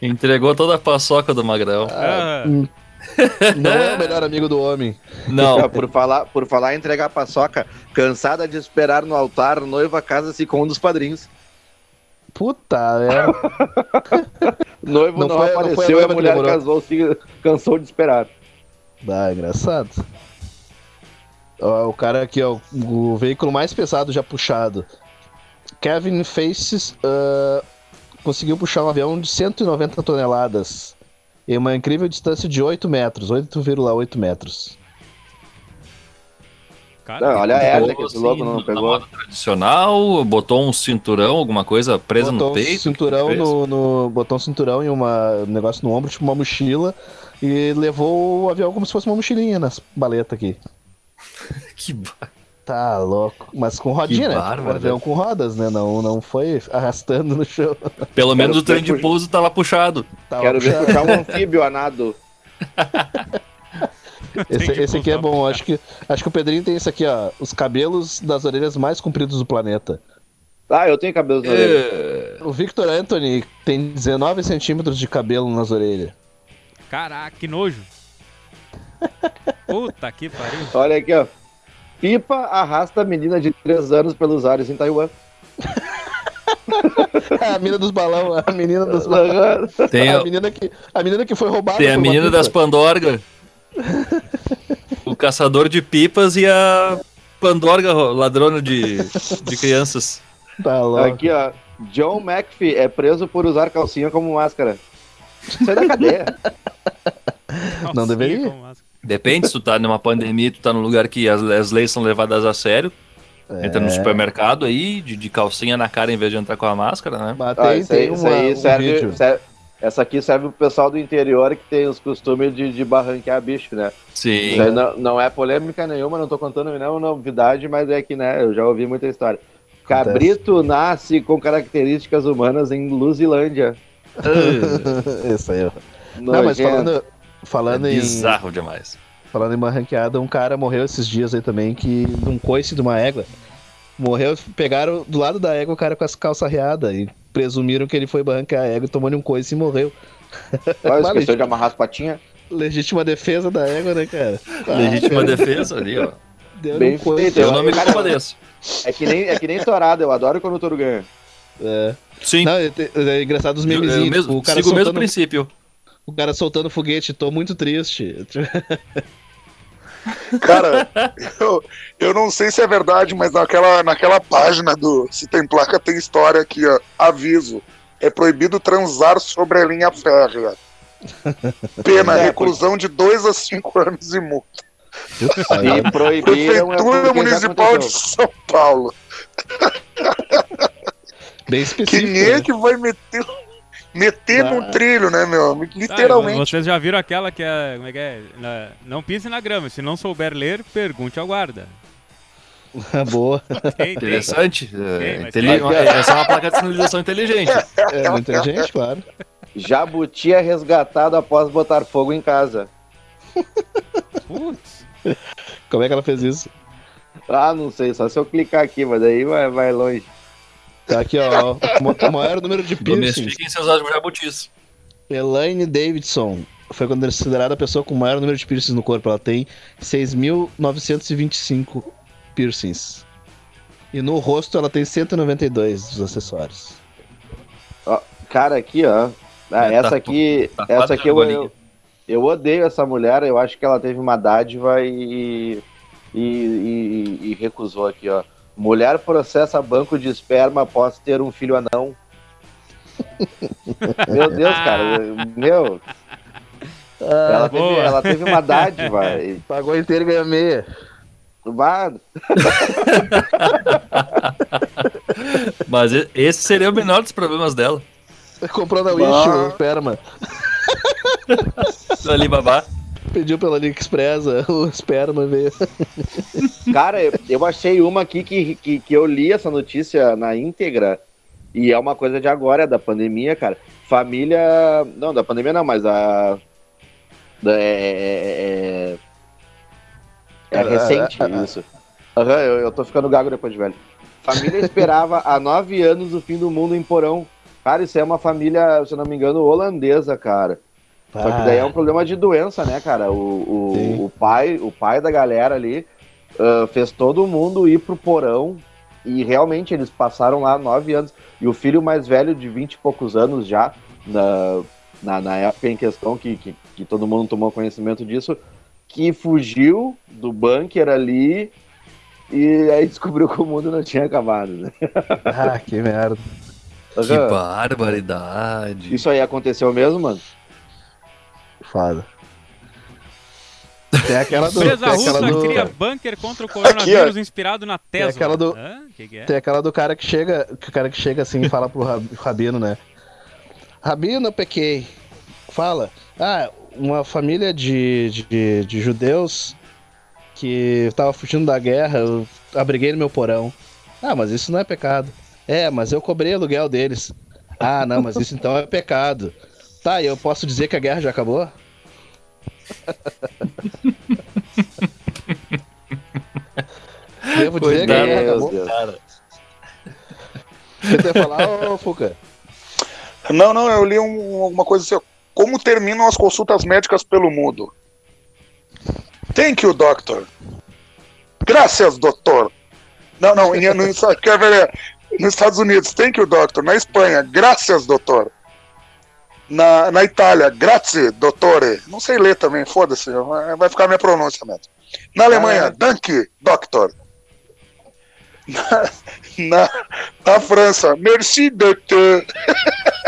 Entregou toda a paçoca do Magrão. Ah, Não é o [laughs] melhor amigo do homem. Não, por, falar, por falar em entregar paçoca, cansada de esperar no altar, noiva casa-se com um dos padrinhos. Puta, é. [laughs] Noivo Não não, foi- não foi a apareceu e a que mulher casou, se cansou de esperar. Dá, engraçado. Ó, o cara aqui, ó, o veículo mais pesado já puxado. Kevin Faces ah, conseguiu puxar um avião de 190 toneladas em uma incrível distância de 8 metros, 8,8 metros. cara, Não, olha a herda que esse assim, louco não pegou. tradicional, botou um cinturão, alguma coisa presa botou no peito. um cinturão no, no- botou um cinturão e uma um negócio no ombro, tipo uma mochila, e levou o avião como se fosse uma mochilinha nas baletas aqui. [laughs] Que ba- Tá louco. Mas com rodinha, né? bárbaro, avião com rodas, né? Não, não foi arrastando no chão. Pelo menos Quero o trem de ver- pouso tá lá puxado. Tava Quero ver puxado. puxar um anfíbio a nado. [laughs] Esse, esse aqui é bom, puxar. acho que, acho que o Pedrinho tem esse aqui, ó. Os cabelos das orelhas mais compridos do planeta. Ah, eu tenho cabelo na orelha. É, O Victor Anthony tem 19 centímetros de cabelo nas orelhas. Caraca, que nojo. [laughs] Puta que pariu. Olha aqui, ó. Pipa arrasta menina de 3 anos pelos ares em Taiwan. [laughs] a menina dos balão, a menina dos balão. Tem, A a- menina que, a menina que foi roubada. tem a menina das Pandorga. [laughs] o caçador de pipas e a Pandorga ro- ladrona de, de crianças. Tá louco. Aqui, ó. John McPhee é preso por usar calcinha como máscara. Sai da cadeia. Não deveria. Depende, se tu tá numa pandemia, tu tá num lugar que as, as leis são levadas a sério. Entra no É. supermercado aí, de, de calcinha na cara em vez de entrar com a máscara, né? Mas Ah, tem, isso aí, tem isso uma, aí um serve, vídeo. serve- Essa aqui serve pro pessoal do interior que tem os costumes de, de barranquear bicho, né? Sim. Isso não, não é polêmica nenhuma, não tô contando nenhuma novidade, mas é que, né, eu já ouvi muita história. Cabrito nasce com características humanas em Luzilândia. [laughs] Isso aí, ó. Não, mas falando, falando é em. bizarro demais. Falando em uma ranqueada, um cara morreu esses dias aí também, que num coice de uma égua. Morreu, pegaram do lado da égua o cara com as calças arreadas e presumiram que ele foi barrancar a égua e tomou um coice e morreu. Olha, [laughs] esqueceu de amarrar as patinhas. Legítima defesa da égua, né, cara? [laughs] Legítima defesa ali, ó. Deu Bem um coice. feito. Eu não me Cara, compadeço. É que nem, é que nem torada, eu adoro quando o touro ganha. É. Sim. Não, é, é engraçado os eu, eu memezinhos. mesmo, tipo, o, cara sigo o mesmo princípio. O cara soltando foguete, tô muito triste. [laughs] Cara, eu, eu não sei se é verdade, mas naquela, naquela página do Se Tem Placa tem história aqui, ó. Aviso. É proibido transar sobre a linha férrea. [laughs] Pena, É, reclusão de 2 a 5 anos e multa. E proibiram é Prefeitura já Municipal de. São Paulo. Bem específico. Quem é né? que vai meter, meter Ah. no trilho, né, meu? Ah, Literalmente. vocês já viram aquela que é. Como é que é? Não pise na grama. Se não souber ler, pergunte ao guarda. [laughs] Boa. Tem, tem. Interessante. É, Tem, mas inteli- tem. Essa é uma placa de sinalização inteligente. É muito inteligente, claro. Jabuti é resgatado após botar fogo em casa. Putz. Como é que ela fez isso? Ah, não sei, só se eu clicar aqui, mas daí vai, vai longe. Tá aqui, ó. O maior número de piercings. Domestiquem seus jabutis. Elaine Davidson foi considerada a pessoa com o maior número de piercings no corpo. Ela tem 6.925 piercings. E no rosto ela tem 192 dos acessórios. Cara, aqui, ó. Ah, É, essa tá- aqui. tá essa aqui eu, eu, eu odeio essa mulher. Eu acho que ela teve uma dádiva e. E, e- e recusou aqui, ó. Mulher processa banco de esperma após ter um filho anão. [laughs] Meu Deus, cara. Meu. ela, teve, ela teve uma dádiva. e- [laughs] Pagou inteiro e ganhou meia. Vá, [laughs] Mas esse seria o menor dos problemas dela. Comprou na. Wish o esperma. Alibaba. Pediu pela AliExpress [laughs] o esperma veio. Cara, eu, eu achei uma aqui que, que, que eu li essa notícia na íntegra e é uma coisa de agora, da pandemia, cara. Família. Não, da pandemia não, mas a. da- É, é, é, é recente isso. Aham, eu, eu tô ficando gago depois de velho. Família esperava há nove anos o fim do mundo em porão. Cara, isso é uma família, se eu não me engano, holandesa, cara. Só que daí é um problema de doença, né, cara? O, o, o pai, o pai da galera ali ah, fez todo mundo ir pro porão e realmente eles passaram lá nove anos. E o filho mais velho, de vinte e poucos anos já, na, na, na época em questão que, que, que todo mundo tomou conhecimento disso, que fugiu do bunker ali e aí descobriu que o mundo não tinha acabado, né? Ah, que merda. Que Aham. barbaridade. Isso aí aconteceu mesmo, mano? Foda. Tem aquela do. Empresa Tem aquela russa do, cria bunker contra o coronavírus inspirado na Tesla. aquela do- Hã? Que que é? tem aquela do cara que chega. Que o cara que chega assim e fala pro rab- Rabino, né? Rabino, eu pequei. Fala. Ah, uma família de, de, de judeus que tava fugindo da guerra, eu abriguei no meu porão. Ah, mas isso não é pecado. É, mas eu cobrei aluguel deles. Ah, não, mas isso então é pecado. Tá, e eu posso dizer que a guerra já acabou? Devo dizer que Cuidado, acabou? Deus. Cara, Você quer falar, ô Fuca? Não, não, eu li um- alguma coisa assim. Como terminam as consultas médicas pelo mundo? Thank you, doctor. Graças, doutor. Não, não, em, no, quer ver, nos Estados Unidos, thank you, doctor. Na Espanha, graças, doutor. Na, na Itália, grazie, dottore. Não sei ler também, foda-se, vai vai ficar minha pronúncia mesmo. Na Alemanha, Ah. danke, doctor. Na, na, na França, merci, doctor.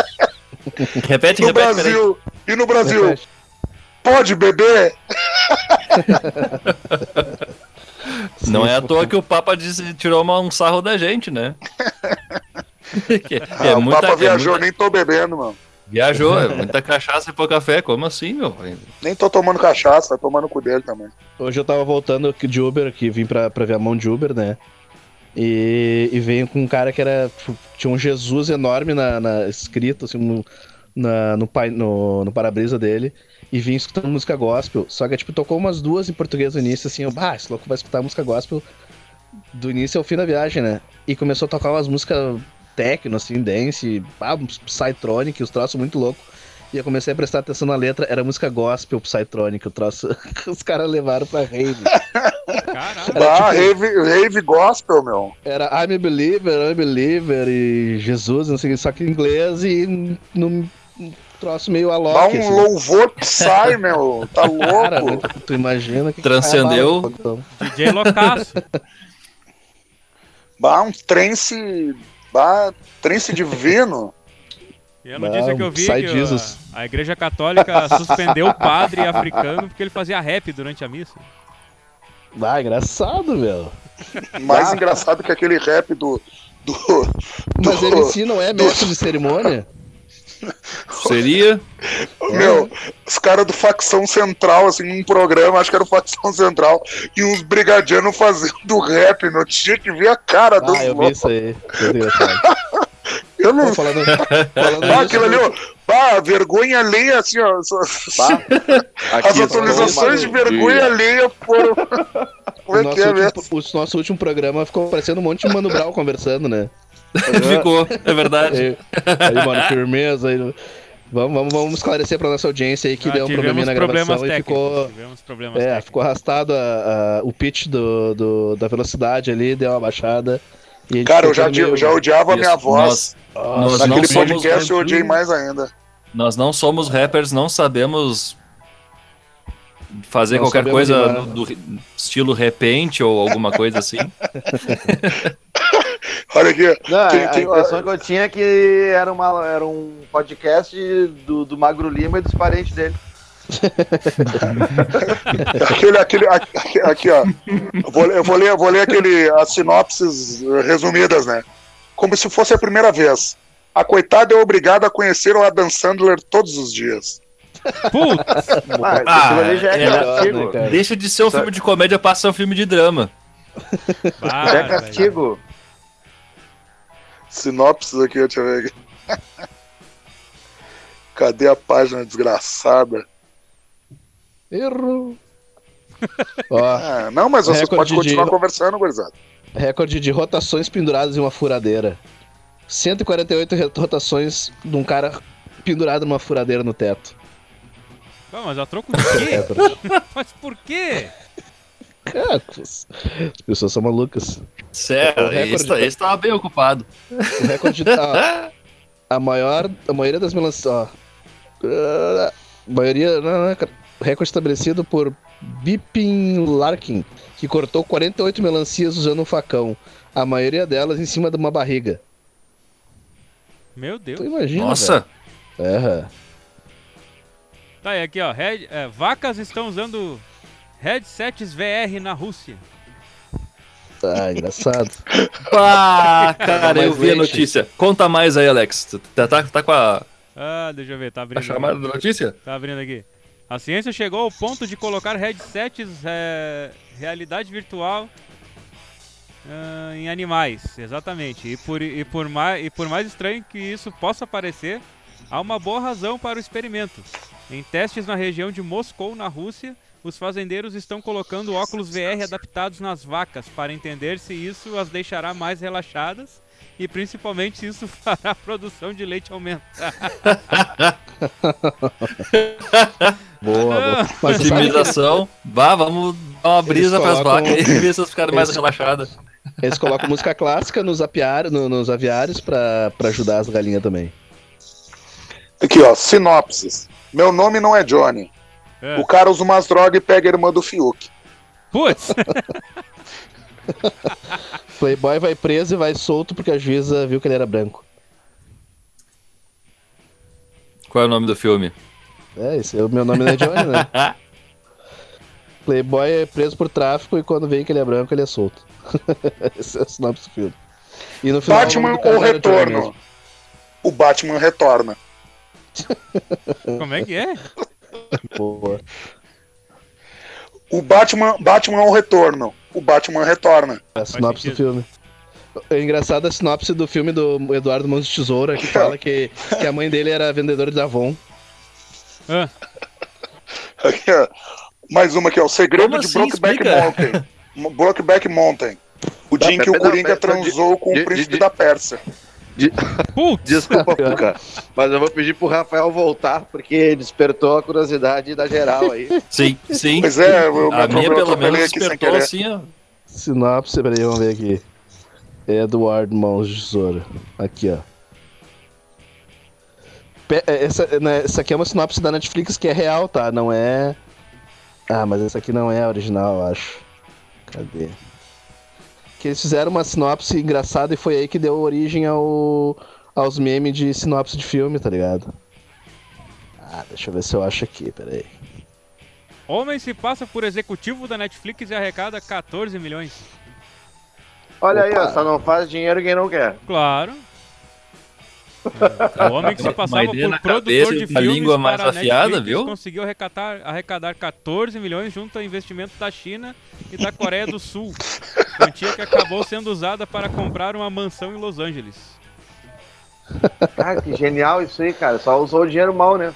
[laughs] repete, No repete, peraí. Brasil, e no Brasil, Repete. pode beber? [laughs] Não é à toa que o Papa disse, tirou uma- um sarro da gente, né? [laughs] Que- Ah, é o muita- Papa é viajou, muita- nem tô bebendo, mano. Viajou, é muita cachaça e pouco café. Como assim, meu? Nem tô tomando cachaça, vai tomando cu dele também. Hoje eu tava voltando aqui de Uber, que vim pra, pra ver a mão de Uber, né? E, e veio com um cara que era. tipo, Tinha um Jesus enorme na, na- escrito assim, no, na- no, pai- no, no para-brisa dele. E vim escutando música gospel. Só que, tipo, tocou umas duas em português no início, assim, eu, bah, esse louco vai escutar música gospel do início ao fim da viagem, né? E começou a tocar umas músicas techno, assim, dance, ah, psytronic, os troços muito loucos. E eu comecei a prestar atenção na letra, era música gospel, psytronic, o troço. [laughs] Os caras levaram pra rave. Caralho. Era ah, tipo- rave, rave gospel, meu. Era I'm a believer, I'm a believer e Jesus, não sei o que, só que em inglês e num num troço meio Dá alok. um assim. louvor que sai, [laughs] meu. Tá Cara, louco. tu imagina que Transcendeu. que. [laughs] DJ Loucaço. Dá um trance. Dá trance divino. E a notícia Não, que eu vi sai que Jesus. a, a igreja católica [laughs] suspendeu o padre africano porque ele fazia rap durante a missa. Ah, engraçado, meu. Mais engraçado que aquele rap do. do, Mas do- ele em si não é mestre de cerimônia? Seria. Meu, os caras do Facção Central, assim, num programa, acho que era o Facção Central, e uns brigadianos fazendo rap, não tinha que ver a cara dos Ah, eu vi loucos. isso aí. Eu [laughs] não Pô, falando, [laughs] falando Ah, aquilo ali, ó. Ah, vergonha alheia, assim, ó. Bah, [laughs] As atualizações de vergonha alheia foram. Como o é nosso, que é último, mesmo? o nosso último programa ficou parecendo um monte de Mano Brown conversando, né? [laughs] Ficou, é verdade. Aí, aí, mano, firmeza. Aí, vamos, vamos, vamos esclarecer pra nossa audiência aí que Ah, deu um probleminha na gravação e técnicos. ficou. Tivemos problemas É, técnicos. ficou arrastado a- a- o pitch do, do- da velocidade ali, deu uma baixada. e Cara, eu ficou já, meio- já odiava a minha voz. Nossa, nós Naquele podcast eu odiei mais ainda. Nós não somos rappers, não sabemos fazer Não qualquer sabemos coisa do, do estilo repente ou alguma coisa assim. [laughs] Olha aqui. Não, Tem- a tem- impressão que eu tinha é que era, uma, era um podcast do, do Magro Lima e dos parentes dele. [laughs] Aquele, aquele, aqui, aqui, ó. Eu vou, eu vou ler, eu vou ler aquele, as sinopses eh, resumidas, né? Como se fosse a primeira vez. A coitada é obrigada a conhecer o Adam Sandler todos os dias. Putz, Ah, Ah, aquilo ali já é, é, castigo. Deixa de ser um filme de comédia, passa a ser um filme de drama. Já é velho. Sinopses aqui, deixa eu ver aqui. [laughs] Cadê a página desgraçada? Erro. Ó, [laughs] Ah, não, mas Recorde podem continuar de- conversando, gurizada. recorde de rotações penduradas em uma furadeira. 148 re- rotações de um cara pendurado numa furadeira no teto. Pô, mas a troco de quê? [laughs] Recorde. mas por quê? Cara, as pessoas são malucas. Sério, esse, tá- de- esse tava bem ocupado. O recorde. ó, [laughs] a maior. A maioria das melancias. Ó. A maioria. Não, não, recorde estabelecido por Bipin Larkin, que cortou 48 melancias usando um facão. A maioria delas em cima de uma barriga. Meu Deus. Tu imagina. Nossa, velho. É. Tá aí, aqui, ó. Head- é, vacas estão usando headsets VR na Rússia. Ah, engraçado. [laughs] pá, cara, eu vi a notícia. Conta mais aí, Alex. Tá, tá, tá com a, Ah, deixa eu ver, tá abrindo. a chamada da notícia? Tá abrindo aqui. A ciência chegou ao ponto de colocar headsets é, realidade virtual ah, em animais, exatamente. E por, e, por mais, e por mais estranho que isso possa parecer, há uma boa razão para o experimento. Em testes na região de Moscou, na Rússia, os fazendeiros estão colocando óculos VR adaptados nas vacas para entender se isso as deixará mais relaxadas e principalmente se isso [laughs] fará a produção de leite aumentar. [laughs] Boa, boa. Mas que Otimização. Bah, vamos dar uma brisa pras colocam- vacas e ver se elas ficarem mais relaxadas. eles colocam música clássica nos, apiários, no- nos aviários pra, pra ajudar as galinhas também. Aqui, ó, sinopses. Meu nome não é Johnny. É. O cara usa umas drogas e pega a irmã do Fiuk. Putz! [laughs] Playboy vai preso e vai solto porque a juíza viu que ele era branco. Qual é o nome do filme? É, esse é o meu nome não é Johnny, né? [laughs] Playboy é preso por tráfico e quando vem que ele é branco, ele é solto. [laughs] Esse é o sinopse do filme. E no final, o Batman ou Retorno? O Batman retorna. Como é que é? Boa. O Batman, Batman ou Retorno? O Batman retorna. É a sinopse do filme. É engraçado a sinopse do filme do Eduardo Mãos de Tesoura, que fala que, que a mãe dele era vendedora de Avon. Ah, Aqui, ó. Mais uma aqui, ó. O segredo Como de assim? Brokeback. Mountain. Mo- Brokeback Mountain. O dia em que o Coringa transou com o príncipe da Pérsia. Putz! [laughs] Desculpa. Mas eu vou pedir pro Rafael voltar, porque despertou a curiosidade da geral aí. [laughs] Sim, sim. Pois é, eu A minha, pelo atropelei menos, despertou assim, ó. Sinopse, peraí, vamos ver aqui. Eduardo Mãos de Tesoura. Aqui, ó. Pe- é, Essa, né, essa aqui é uma sinopse da Netflix que é real, tá? Não é. Ah, mas essa aqui não é a original, eu acho. Cadê? Que eles fizeram uma sinopse engraçada e foi aí que deu origem ao, aos memes de sinopse de filme, tá ligado? Ah, deixa eu ver se eu acho aqui, peraí. Homem se passa por executivo da Netflix e arrecada 14 milhões. Olha aí, Opa. ó, só não faz dinheiro quem não quer. Claro. O homem que se passava por produtor de filmes língua mais afiada, Netflix viu? conseguiu arrecadar, arrecadar 14 milhões junto a investimento da China e da Coreia do Sul. Quantia que acabou sendo usada para comprar uma mansão em Los Angeles. Cara, que genial isso aí, cara. Só usou o dinheiro mal, né?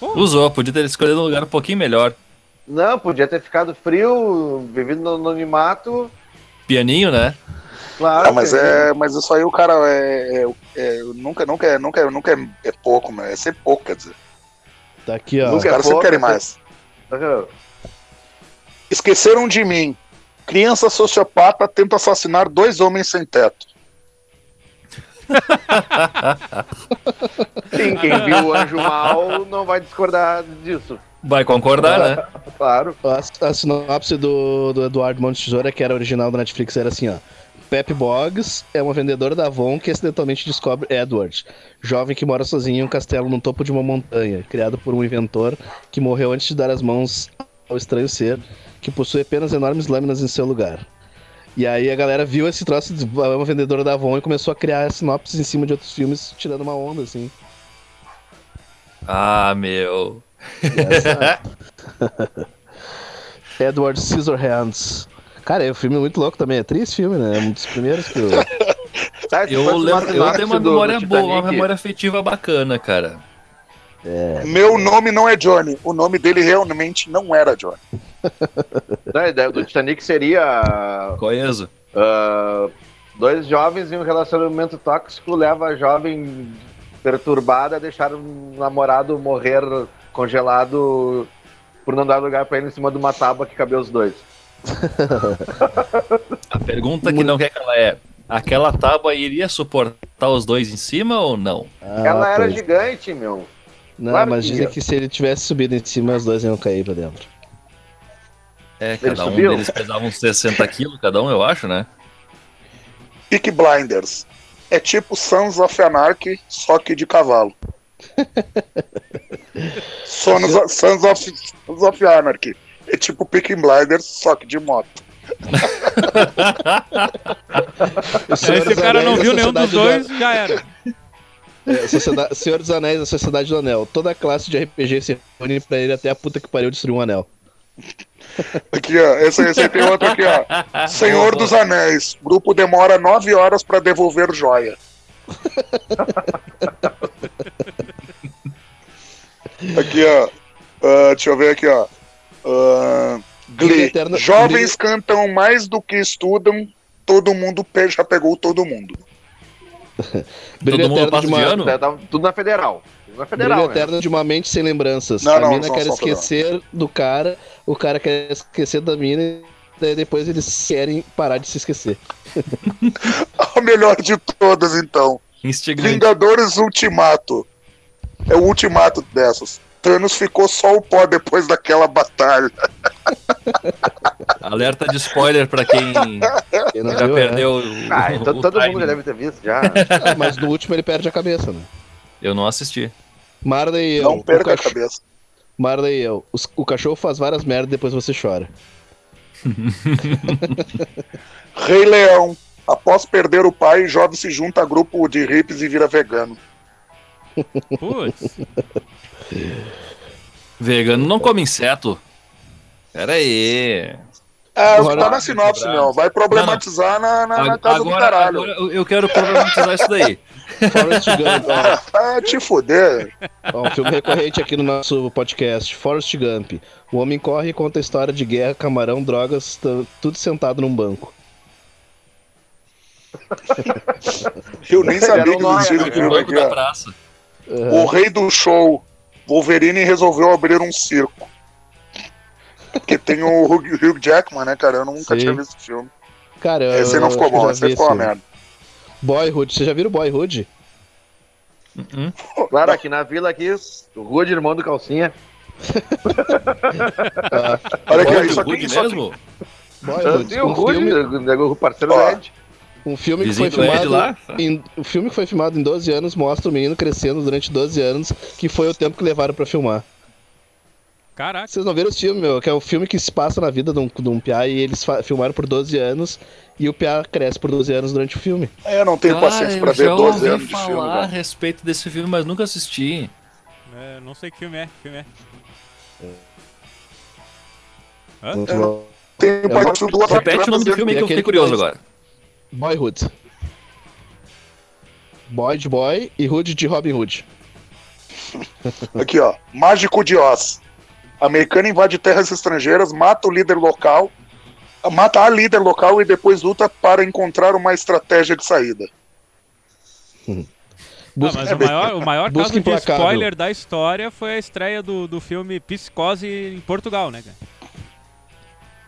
Usou, podia ter escolhido um lugar um pouquinho melhor. Não, podia ter ficado frio, vivido no anonimato. Pianinho, né? Claro. Ah, mas é, mas isso aí o cara é, é- é- nunca, nunca, é- nunca, é- nunca é, é pouco, né? É ser pouco, quer dizer. Tá aqui, ó. Os é caras sempre querem mais. Aham. Esqueceram de mim. Criança sociopata tenta assassinar dois homens sem teto. Sim, quem viu o Anjo Mal não vai discordar disso. Vai concordar, né? Claro. A, a sinopse do, do Eduardo Monte Tesoura, que era original do Netflix, era assim, ó. Pep Boggs é uma vendedora da Avon que acidentalmente descobre Edward, jovem que mora sozinho em um castelo no topo de uma montanha, criado por um inventor que morreu antes de dar as mãos ao estranho ser, que possui apenas enormes lâminas em seu lugar. E aí a galera viu esse troço de é uma vendedora da Avon e começou a criar sinopses em cima de outros filmes, tirando uma onda, assim. Ah, meu. Essa- [laughs] Edward Scissorhands. Cara, é um filme muito louco também. É triste filme, né? É um dos primeiros que eu. [laughs] Eu, lembro, eu tenho uma do- memória do boa, uma memória afetiva bacana, cara. Meu nome não é Johnny. O nome dele realmente não era Johnny. [laughs] a ideia do Titanic seria Conheço. ah, dois jovens em um relacionamento tóxico leva a jovem perturbada a deixar o namorado morrer congelado por não dar lugar pra ele em cima de uma tábua que cabia os dois. [laughs] A pergunta que não quer que ela é: aquela tábua iria suportar os dois em cima ou não? Ah, Ela era pois. gigante, meu. Não, claro mas que dizem ia. que se ele tivesse subido em cima, os dois iam cair pra dentro. É, cada um subiu? deles pesava uns 60 quilos, cada um, eu acho, né? Peak Blinders. É tipo Sons of Anarchy, só que de cavalo. [laughs] Sons of, Sons of, Sons of Anarchy. É tipo Peak Blinders, só que de moto. [laughs] Aí, se o cara não viu nenhum dos dois, já era. É, Sociedade- Senhor dos Anéis, a Sociedade do Anel. Toda a classe de RPG se reúne pra ele até a puta que pariu destruir um anel. Aqui, ó. Esse, esse aí tem outro aqui, ó. Senhor dos Anéis. Grupo demora nove horas pra devolver joia. [laughs] aqui, ó. Ah, deixa eu ver aqui, ó. Ah, Glee. eterno- Jovens cantam mais do que estudam. Todo mundo já pegou todo mundo. [laughs] Brilho Todo mundo eterno passa de de uma, ano? Tá- tá tudo na federal. Tudo na federal. Brilho né? eterno de uma mente sem lembranças. Não, a não, mina só- quer esquecer do cara, o cara quer esquecer da mina, e daí depois eles querem parar de se esquecer. [laughs] A melhor de todas, então. Instigante. Vingadores Ultimato. É o ultimato dessas. Thanos ficou só o pó depois daquela batalha. [laughs] Alerta de spoiler pra quem Quem não já viu, é. perdeu o, Ah, [laughs] o então todo mundo timing. já deve ter visto já. Ah, mas no último ele perde a cabeça, né? Eu não assisti. Marley e eu. Não perca o a cabeça. Marley e eu. Os- o cachorro faz várias merdas e depois você chora. [laughs] Rei Leão. Após perder o pai, jovem se junta a grupo de hippies e vira vegano. Putz. Vegano não come inseto. Pera aí. É, Agora- tá na sinopse, meu. Vai problematizar na, na, na casa do Agora, caralho. agora eu- quero problematizar isso daí. Forrest Gump. ó, Ah, te fuder. ó, um filme recorrente aqui no nosso podcast. Forrest Gump. O homem corre e conta a história de guerra, camarão, drogas, tudo sentado num banco. Eu nem sabia um que esse No filme banco aqui. da ó. Praça. O rei do show. Wolverine resolveu abrir um circo. Que tem o Hugh Jackman, né, cara? Eu nunca Sim. tinha visto esse filme. Cara, eu, Esse aí não ficou bom, esse ficou uma merda. Boyhood. Vocês já viram Boyhood? Uhum. Claro, aqui na vila aqui, o Rude, irmão do Calcinha. [laughs] Olha aqui, isso aqui, isso aqui. mesmo? Boyhood. Tem o Um Rude, filme, o parceiro Ed. Um filme que foi filmado. lá? Em, o filme que foi filmado em 12 anos mostra o menino crescendo durante 12 anos, que foi o tempo que levaram pra filmar. Caraca. Vocês não viram esse filme, meu? Que é o filme que se passa na vida de um, de um piá e eles filmaram por 12 anos e o piá cresce por 12 anos durante o filme. É, Eu não tenho paciência pra eu ver já 12 ouvi anos de falar filme. a cara. respeito desse filme, mas nunca assisti. É, não sei que filme é. Que filme é. É. bom. Tem parte duas Repete o nome do filme que eu fiquei curioso que Boyhood. Boy de Boy e Hood de Robin Hood. [laughs] Aqui, ó. Mágico de Oz. Americano invade terras estrangeiras, mata o líder local mata a líder local e depois luta para encontrar uma estratégia de saída. [laughs] Ah, Busca- mas o maior, o maior caso de spoiler da história foi a estreia do, do filme Psicose em Portugal, né, cara?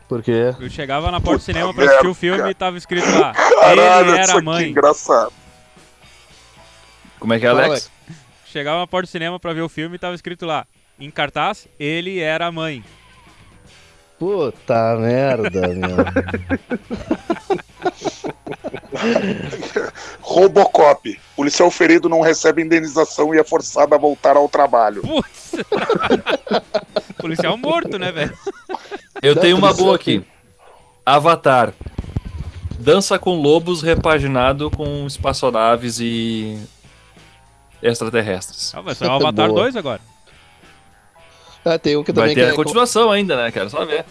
Porque Eu chegava na porta do cinema pra assistir o filme e tava escrito lá. Caralho, ele era é mãe. engraçado. Como é que é, Alex? Chegava na porta do cinema pra ver o filme e tava escrito lá. Em cartaz, ele era a mãe. Puta merda, meu. [laughs] Robocop. Policial ferido não recebe indenização e é forçado a voltar ao trabalho. Putz! [laughs] Policial morto, né, velho? Eu Dá tenho uma boa aqui. Avatar. Dança com lobos repaginado com espaçonaves e extraterrestres. Ah, vai ser o Avatar Boa. 2 agora. Ah, tem um que Vai também ter que a é, continuação ainda, né? Quero só ver.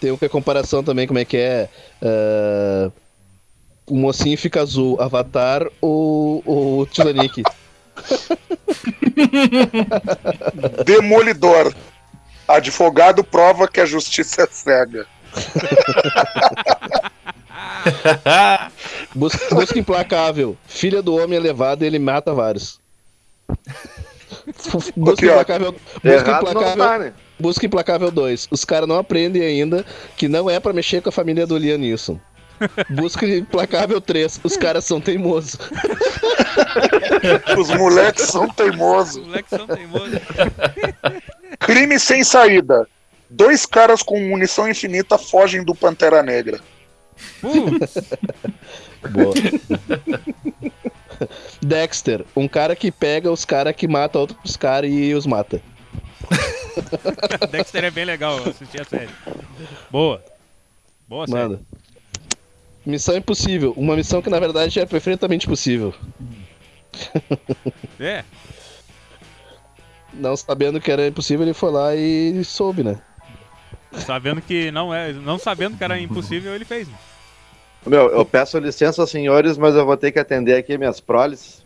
tem um que é comparação também, como é que é. ah, o mocinho fica azul, Avatar ou o Titanic? [laughs] Demolidor. Advogado prova que a justiça é cega. [laughs] Busca, busca implacável. Filha do homem elevado, ele mata vários. [laughs] Busca ó. implacável. Busca implacável. tá, né? Busca Implacável 2. Os caras não aprendem ainda que não é pra mexer com a família do Liam Neeson. Busca Implacável 3. Os caras são teimosos. Os moleques são Os teimosos. moleques são teimosos. Crime sem saída. Dois caras com munição infinita fogem do Pantera Negra. Putz, Boa. Dexter. Um cara que pega os caras que mata outros caras e os mata. [laughs] Dexter é bem legal, assisti a série. Boa. Boa série. Mano. Missão impossível. Uma missão que na verdade é perfeitamente possível. [laughs] É, Não sabendo que era impossível, ele foi lá e soube, né? sabendo que não é. Não sabendo que era impossível, ele fez. né? Meu, eu peço licença, senhores, mas eu vou ter que atender aqui minhas proles.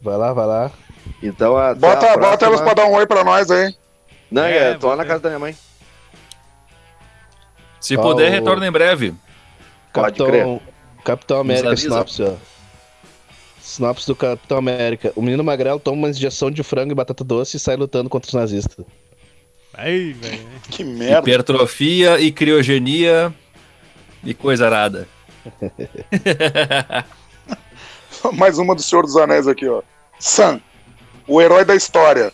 Vai lá, vai lá. Então, até Bota, a bota elas pra dar um oi pra nós aí. Não, É, é, tô lá na casa da minha mãe. Se Tá, puder, o- retorna em breve. Pode Capitão, Capitão América, sinopse, ó. Sinopse do Capitão América. O menino magrelo toma uma injeção de frango e batata doce e sai lutando contra os nazistas. Aí, velho. Que merda. Hipertrofia e criogenia e coisa arada. [laughs] Mais uma do Senhor dos Anéis aqui, ó. Sam, o herói da história,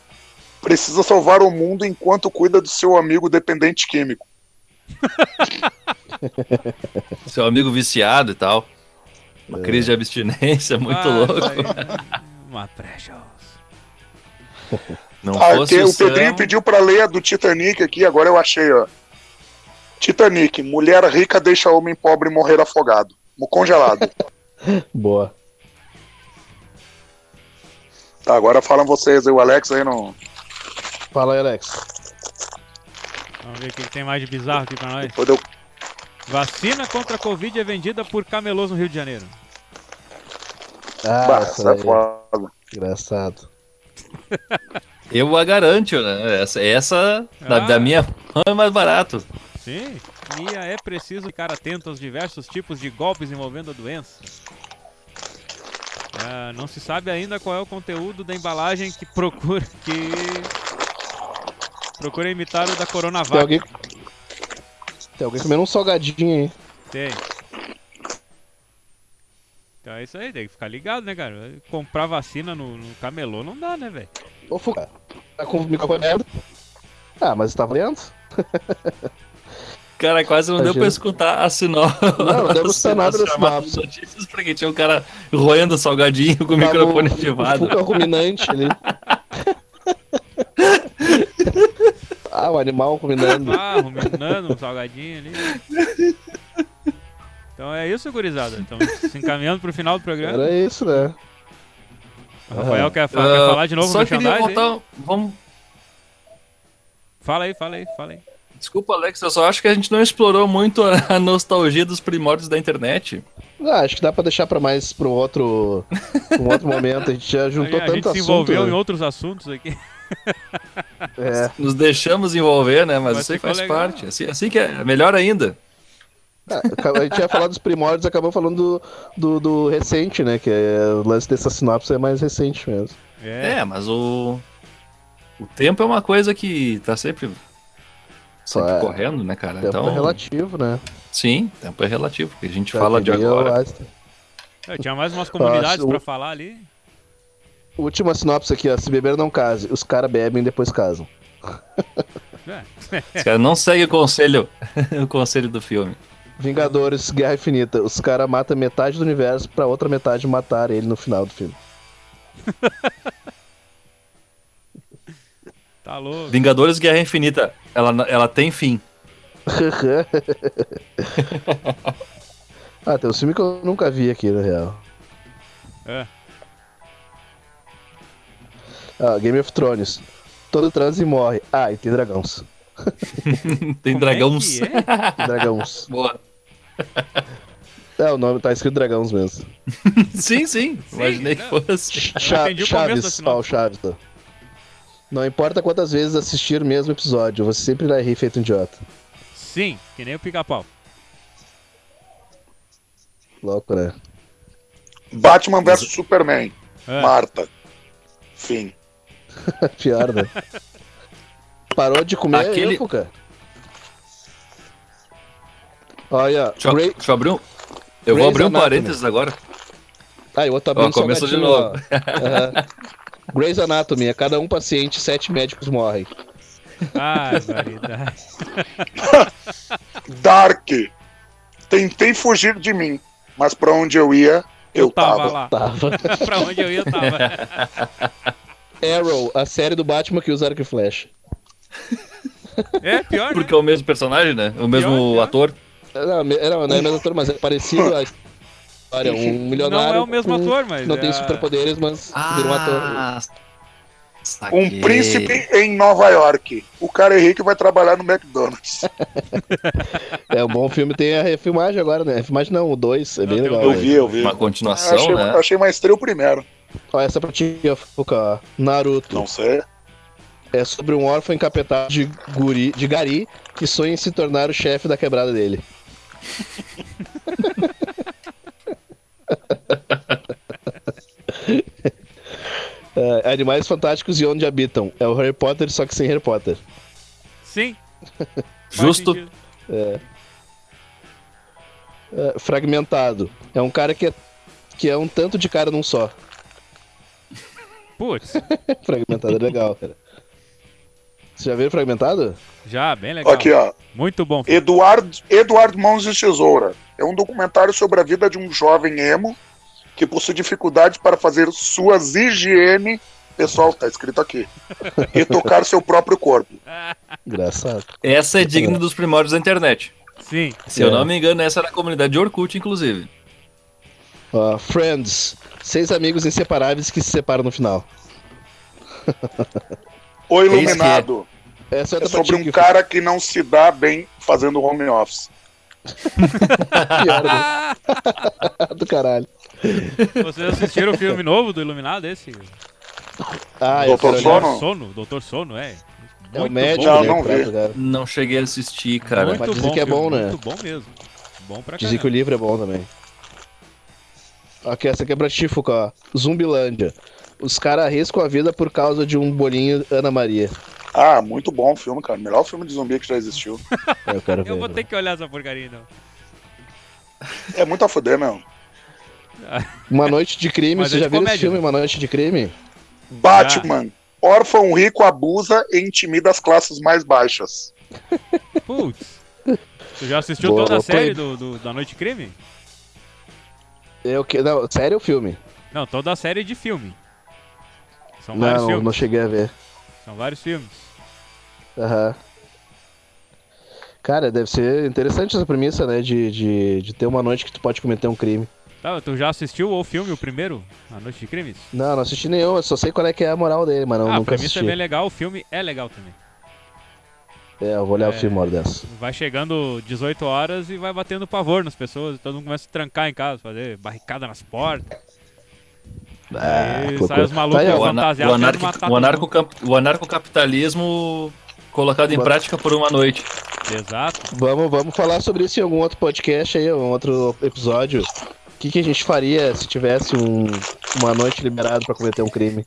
precisa salvar o mundo enquanto cuida do seu amigo dependente químico. [laughs] Seu amigo viciado e tal. Uma crise de abstinência muito Ah, louco. [laughs] Uma precious. Não Ah, fosse o Sam, Pedrinho pediu pra ler a do Titanic aqui, agora eu achei, ó. Titanic, mulher rica deixa homem pobre morrer afogado. Congelado. [laughs] Boa. tá, agora falam vocês aí, o Alex aí não. Fala aí, Alex. Vamos ver o que tem mais de bizarro aqui pra nós. Eu- Vacina contra a Covid é vendida por camelôs no Rio de Janeiro. Ah, Bah, essa essa é foda. Engraçado. [laughs] Eu a garanto, né? Essa, essa da, Ah. da minha mão é mais barato. Sim, e é preciso ficar atento aos diversos tipos de golpes envolvendo a doença. Ah, não se sabe ainda qual é o conteúdo da embalagem que procura que procura imitar o da Tem Coronavac. alguém. Tem alguém comendo um salgadinho aí. Tem. Então é isso aí, tem que ficar ligado, né, cara? Comprar vacina no, no camelô não dá, né, velho? Ô, Fuca. Tá com o microfone aberto? Ah, mas tá valendo? [laughs] Cara, quase não deu pra escutar a sinopse. Não, não deu pra escutar [laughs] nada da sinopse. notícias porque tinha um cara roendo salgadinho com o Tava microfone o- ativado. O ruminante [laughs] ali. [laughs] ah, o animal ruminando. Ah, ruminando um salgadinho ali. Então é isso, gurizada. Estamos se encaminhando pro final do programa. Era isso, né? O Rafael quer, fa- Ah, quer falar de novo Só no queria aí? voltar. Vamos. Fala aí, fala aí, fala aí. Desculpa, Alex, eu só acho que a gente não explorou muito a a nostalgia dos primórdios da internet. Ah, acho que dá pra deixar pra mais pro outro, pra um outro momento. A gente já juntou a, a tanto gente se assunto. envolveu né? em outros assuntos aqui. É. Nos deixamos envolver, né? Mas Mas isso aí faz legal. parte. Assim, assim que é melhor ainda. Ah, A gente ia falar dos primórdios, acabou falando do, do, do recente, né? Que é, o lance dessa sinopse é mais recente mesmo. É. É, mas o. O tempo é uma coisa que tá sempre. Sempre É. correndo, né, cara? Tempo então. é relativo, né? Sim, tempo é relativo. Porque a gente Já fala de agora. Einstein. Eu tinha mais umas comunidades pra falar ali. Última sinopse aqui, ó. Se beber não case. Os caras bebem e depois casam. É. Os caras não seguem o conselho, [laughs] o conselho do filme. Vingadores, Guerra Infinita. Os caras matam metade do universo pra outra metade matar ele no final do filme. [laughs] Tá louco. Vingadores Guerra Infinita, ela, ela tem fim. [laughs] ah, tem um filme que eu nunca vi aqui, na real. É. Ah, Game of Thrones. Todo transe morre. Ah, e tem dragões. [laughs] tem Como dragões. É que é? Tem dragões. [laughs] Boa. é, o nome tá escrito dragões mesmo. Sim, sim. Imaginei que não. fosse. O começo da Chaves, sinopse. ó, o Chaves. ó. Não importa quantas vezes assistir o mesmo episódio, você sempre irá rir feito um idiota. Sim, que nem o pica-pau. Louco, né? Batman vs Superman. É. Marta. Fim. [laughs] Pior, né? Parou de comer Aquele- Aquele... cara. Olha, Deixa, eu- Grey... deixa eu abrir um. Eu vou abrir um Anatomy. parênteses agora. Ah, eu vou estar Ó, abrindo começou de novo. ó. [laughs] Grey's Anatomy, a cada um paciente, sete médicos morrem. Ai, variedade. [laughs] Dark. Tentei fugir de mim, mas pra onde eu ia, eu, tava. lá. Tava. [laughs] pra onde eu ia, eu tava. [laughs] Arrow, a série do Batman que usa arco e flecha. É, pior, né? Porque é o mesmo personagem, né? O mesmo pior. ator. Não, não, não é mesmo ator, mas é parecido a história. Um milionário. Não é o mesmo com- ator, mas. Não é tem a- superpoderes, mas vira um ator. Ah, Um príncipe em Nova York. O cara é rico e vai trabalhar no McDonald's. [laughs] É um bom filme, tem a refilmagem agora, né? Refilmagem não, o 2, é bem o legal. Eu né? vi, eu vi. Uma continuação, achei, né? achei mais o primeiro. Ó, essa pra ti, ó. Naruto. Não sei. É sobre um órfão encapetado de, guri, de gari que sonha em se tornar o chefe da quebrada dele. [laughs] [laughs] É, Animais Fantásticos e Onde Habitam. É o Harry Potter, só que sem Harry Potter. Sim. [laughs] Justo. sentido. É, fragmentado. É um cara que é, que é um tanto de cara num só. Putz, [laughs] fragmentado é legal, cara. Você já viu Fragmentado? já, bem legal. Aqui, ó. Muito bom. Eduardo, Eduardo Mãos de Tesoura. É um documentário sobre a vida de um jovem emo que possui dificuldade para fazer suas higiene. Pessoal, tá escrito aqui. E tocar seu próprio corpo. Engraçado. Essa é digna dos primórdios da internet. Sim. Se eu É. não me engano, essa era a comunidade de Orkut, inclusive. Ó, Friends. Seis amigos inseparáveis que se separam no final. O Iluminado. Essa é É pra sobre um cara que não se dá bem fazendo home office. [laughs] pior, né? [laughs] do caralho. Vocês assistiram o filme novo do Iluminado, esse? Ah, eu Doutor. Sono? Sono, Doutor Sono, é. É o Muito médico, Não, né? não trata vi. cara. Não cheguei a assistir, cara. Muito Mas dizem bom que é bom, filme, né? Muito bom mesmo. Bom pra Dizem que o livro é bom também. Aqui, essa aqui é pra ti, Fuca, ó. Zumbilândia. Os caras arriscam a vida por causa de um bolinho Ana Maria. Ah, muito bom o filme, cara. Melhor filme de zumbi que já existiu. É, [laughs] eu quero ver. Eu vou né? ter que olhar essa porcaria, então. É muito a fuder, meu. Uma Noite de Crime, Mas você é já de viu esse comédia, filme, né? Uma Noite de Crime? Batman. Órfão rico abusa e intimida as classes mais baixas. [laughs] Putz. Tu já assistiu Boa, toda a série do, do- da Noite Crime? Eu que... Não, sério o filme? Não, toda a série de filme. São vários Não, filmes. não cheguei a ver. São vários filmes. Aham. Cara, deve ser interessante essa premissa, né? De, de, de ter uma noite que tu pode cometer um crime. Tá, tu já assistiu o filme, o primeiro? A Noite de Crimes? Não, não assisti nenhum, eu só sei qual é que é a moral dele, mas não, ah, a nunca premissa assisti. é bem legal, o filme é legal também. É, eu vou olhar o É. filme uma hora dessa. Vai chegando 18 horas e vai batendo pavor nas pessoas. Todo mundo começa a trancar em casa, fazer barricada nas portas. Ah, Aí sai os malucos Tá aí, O, ana- o, querendo anarco, o, o anarcocapitalismo colocado em prática por uma noite. Exato. Vamos, vamos falar sobre isso em algum outro podcast aí, um outro episódio. O que, que a gente faria se tivesse um- uma noite liberada pra cometer um crime?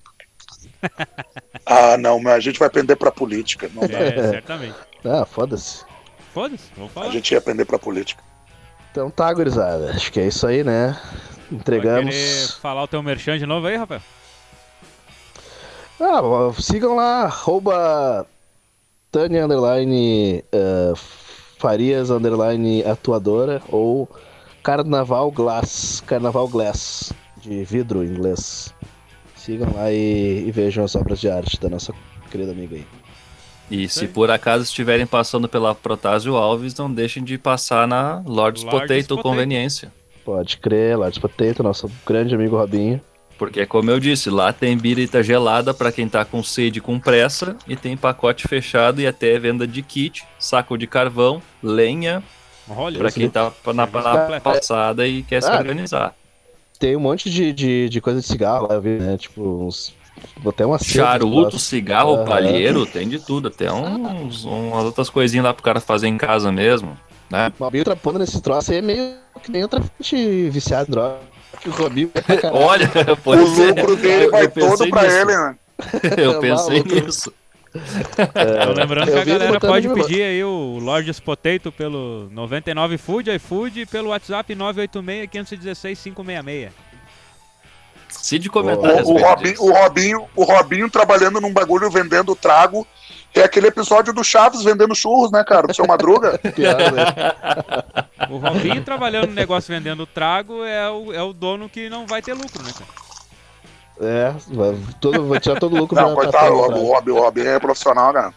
[laughs] Ah, não, mas a gente vai pender pra política. Não dá. É, certamente. [laughs] Ah, foda-se. Foda-se, vamos A falar. gente ia pender pra política. Então tá, gurizada. Acho que é isso aí, né? Entregamos. falar o teu merchan de novo aí, Rafael? Ah, sigam lá, arroba Tânia underline eh, Farias underline atuadora ou Carnaval Glass, Carnaval Glass, de vidro em inglês. Sigam lá e, e vejam as obras de arte da nossa querida amiga aí. E se por acaso estiverem passando pela Protásio Alves, não deixem de passar na Lord's Lord's Potato Potato. Conveniência. Pode crer, Lordes Potato, nosso grande amigo Robinho. Porque, como eu disse, lá tem birita gelada pra quem tá com sede e com pressa, e tem pacote fechado e até venda de kit, saco de carvão, lenha, Olha, pra quem tá na, na passada e quer se Ah, organizar. Tem um monte de, de, de coisa de cigarro lá, eu vi, né? Tipo, uns. Até uma Charuto, cigarro, palheiro, tem de tudo. Até uns, umas outras coisinhas lá pro cara fazer em casa mesmo, né? O Robinho trapando nesse troço aí é meio que nem outra gente viciado em droga. Que o Robinho é. Olha, [laughs] O lucro dele Eu vai todo pra nisso. ele, né? [laughs] Eu É pensei maluco. nisso. Então, lembrando que a galera pode de- pedir aí o Lords Potato pelo 99 Food, iFood e pelo WhatsApp 986 516 566. Cid comentar a O, o, Robinho, o, Robinho, o Robinho trabalhando num bagulho vendendo trago. É aquele episódio do Chaves vendendo churros, né, cara? Do seu Madruga. [laughs] Né? O Robinho trabalhando no negócio vendendo trago é o, é o dono que não vai ter lucro, né, cara? É, vai, todo, vai tirar todo o lucro Não, coitado, o pra- o Robinho, o Robinho é profissional, cara.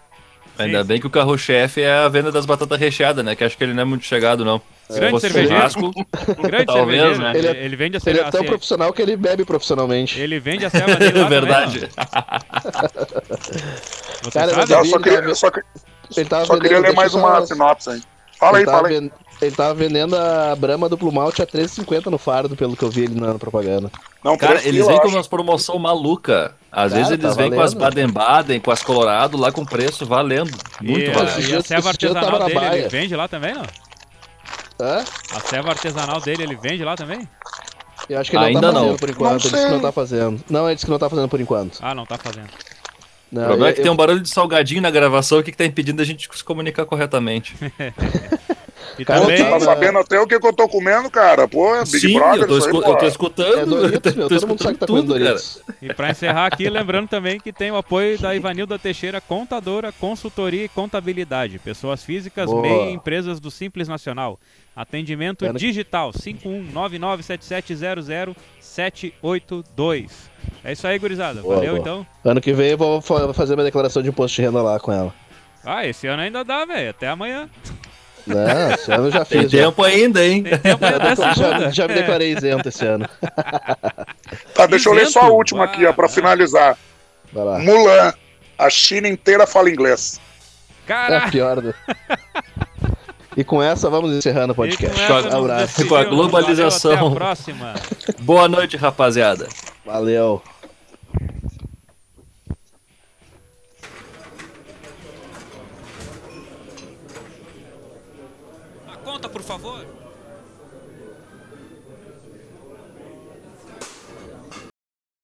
Ainda bem que o carro-chefe é a venda das batatas recheadas, né? Que acho que ele não é muito chegado, não. Grande cervejeiro. [laughs] Grande Talvez, cervejeiro, né? Ele, Ele é- ele vende a Ele é cerveja. tão profissional que ele bebe profissionalmente. Ele vende a dele lá [laughs] é verdade. Também. [laughs] Você Cara, sabe? mas Eu só ele queria, tava- só, que- Ele tava só queria ler mais eu uma sinopse aí. Fala aí, tava fala aí. ven- Ele tava vendendo a Brahma duplo malte a 3,50 no fardo, pelo que eu vi ele na propaganda. Não, Cara, eles vêm eu com umas promoção maluca. Às Cara, vezes eles tá vêm com as. Baden-Baden, com as Colorado, lá com preço valendo. Muito e, valendo. E a serva eu artesanal na dele, ele baia. vende lá também, não? Hã? A serva artesanal dele, ele vende lá também? Eu acho que ele Ainda não tá não. fazendo por enquanto. Não Ele disse que sei. não tá fazendo. Não, ele disse que não tá fazendo por enquanto. Ah, não tá fazendo. Não, O problema é que eu- tem um barulho de salgadinho na gravação, o que, que tá impedindo a gente se comunicar corretamente? [laughs] E Cara, também, tá sabendo até o que, que eu tô comendo, cara? Pô, é Big Sim, Brother eu tô, aí, eu tô escutando. É Doritos, meu. tô Todo mundo sabe que tá escutando comendo tudo, Doritos. E pra encerrar aqui, lembrando também que tem o apoio da Ivanilda Teixeira Contadora, Consultoria e Contabilidade. Pessoas físicas, Boa. MEI e empresas do Simples Nacional. Atendimento Cara- digital 51997700782. É isso aí, gurizada. Boa, Valeu boa. então. Ano que vem eu vou fa- fazer minha declaração de imposto de renda lá com ela. Ah, esse ano ainda dá, velho. Até amanhã. Não, esse ano eu já Tem fiz. já. tempo ainda, hein? Tem tempo Já, segunda. já me É. declarei isento esse ano. [laughs] Tá, deixa eu ler só a Isento? última aqui, ó, pra Ah, finalizar. Vai lá. Mulan. A China inteira fala inglês. É Caralho. a pior. do- [laughs] E com essa vamos encerrando o podcast. E com essa. Com a globalização. Valeu, até a próxima. Boa noite, rapaziada. Valeu. Volta, por favor.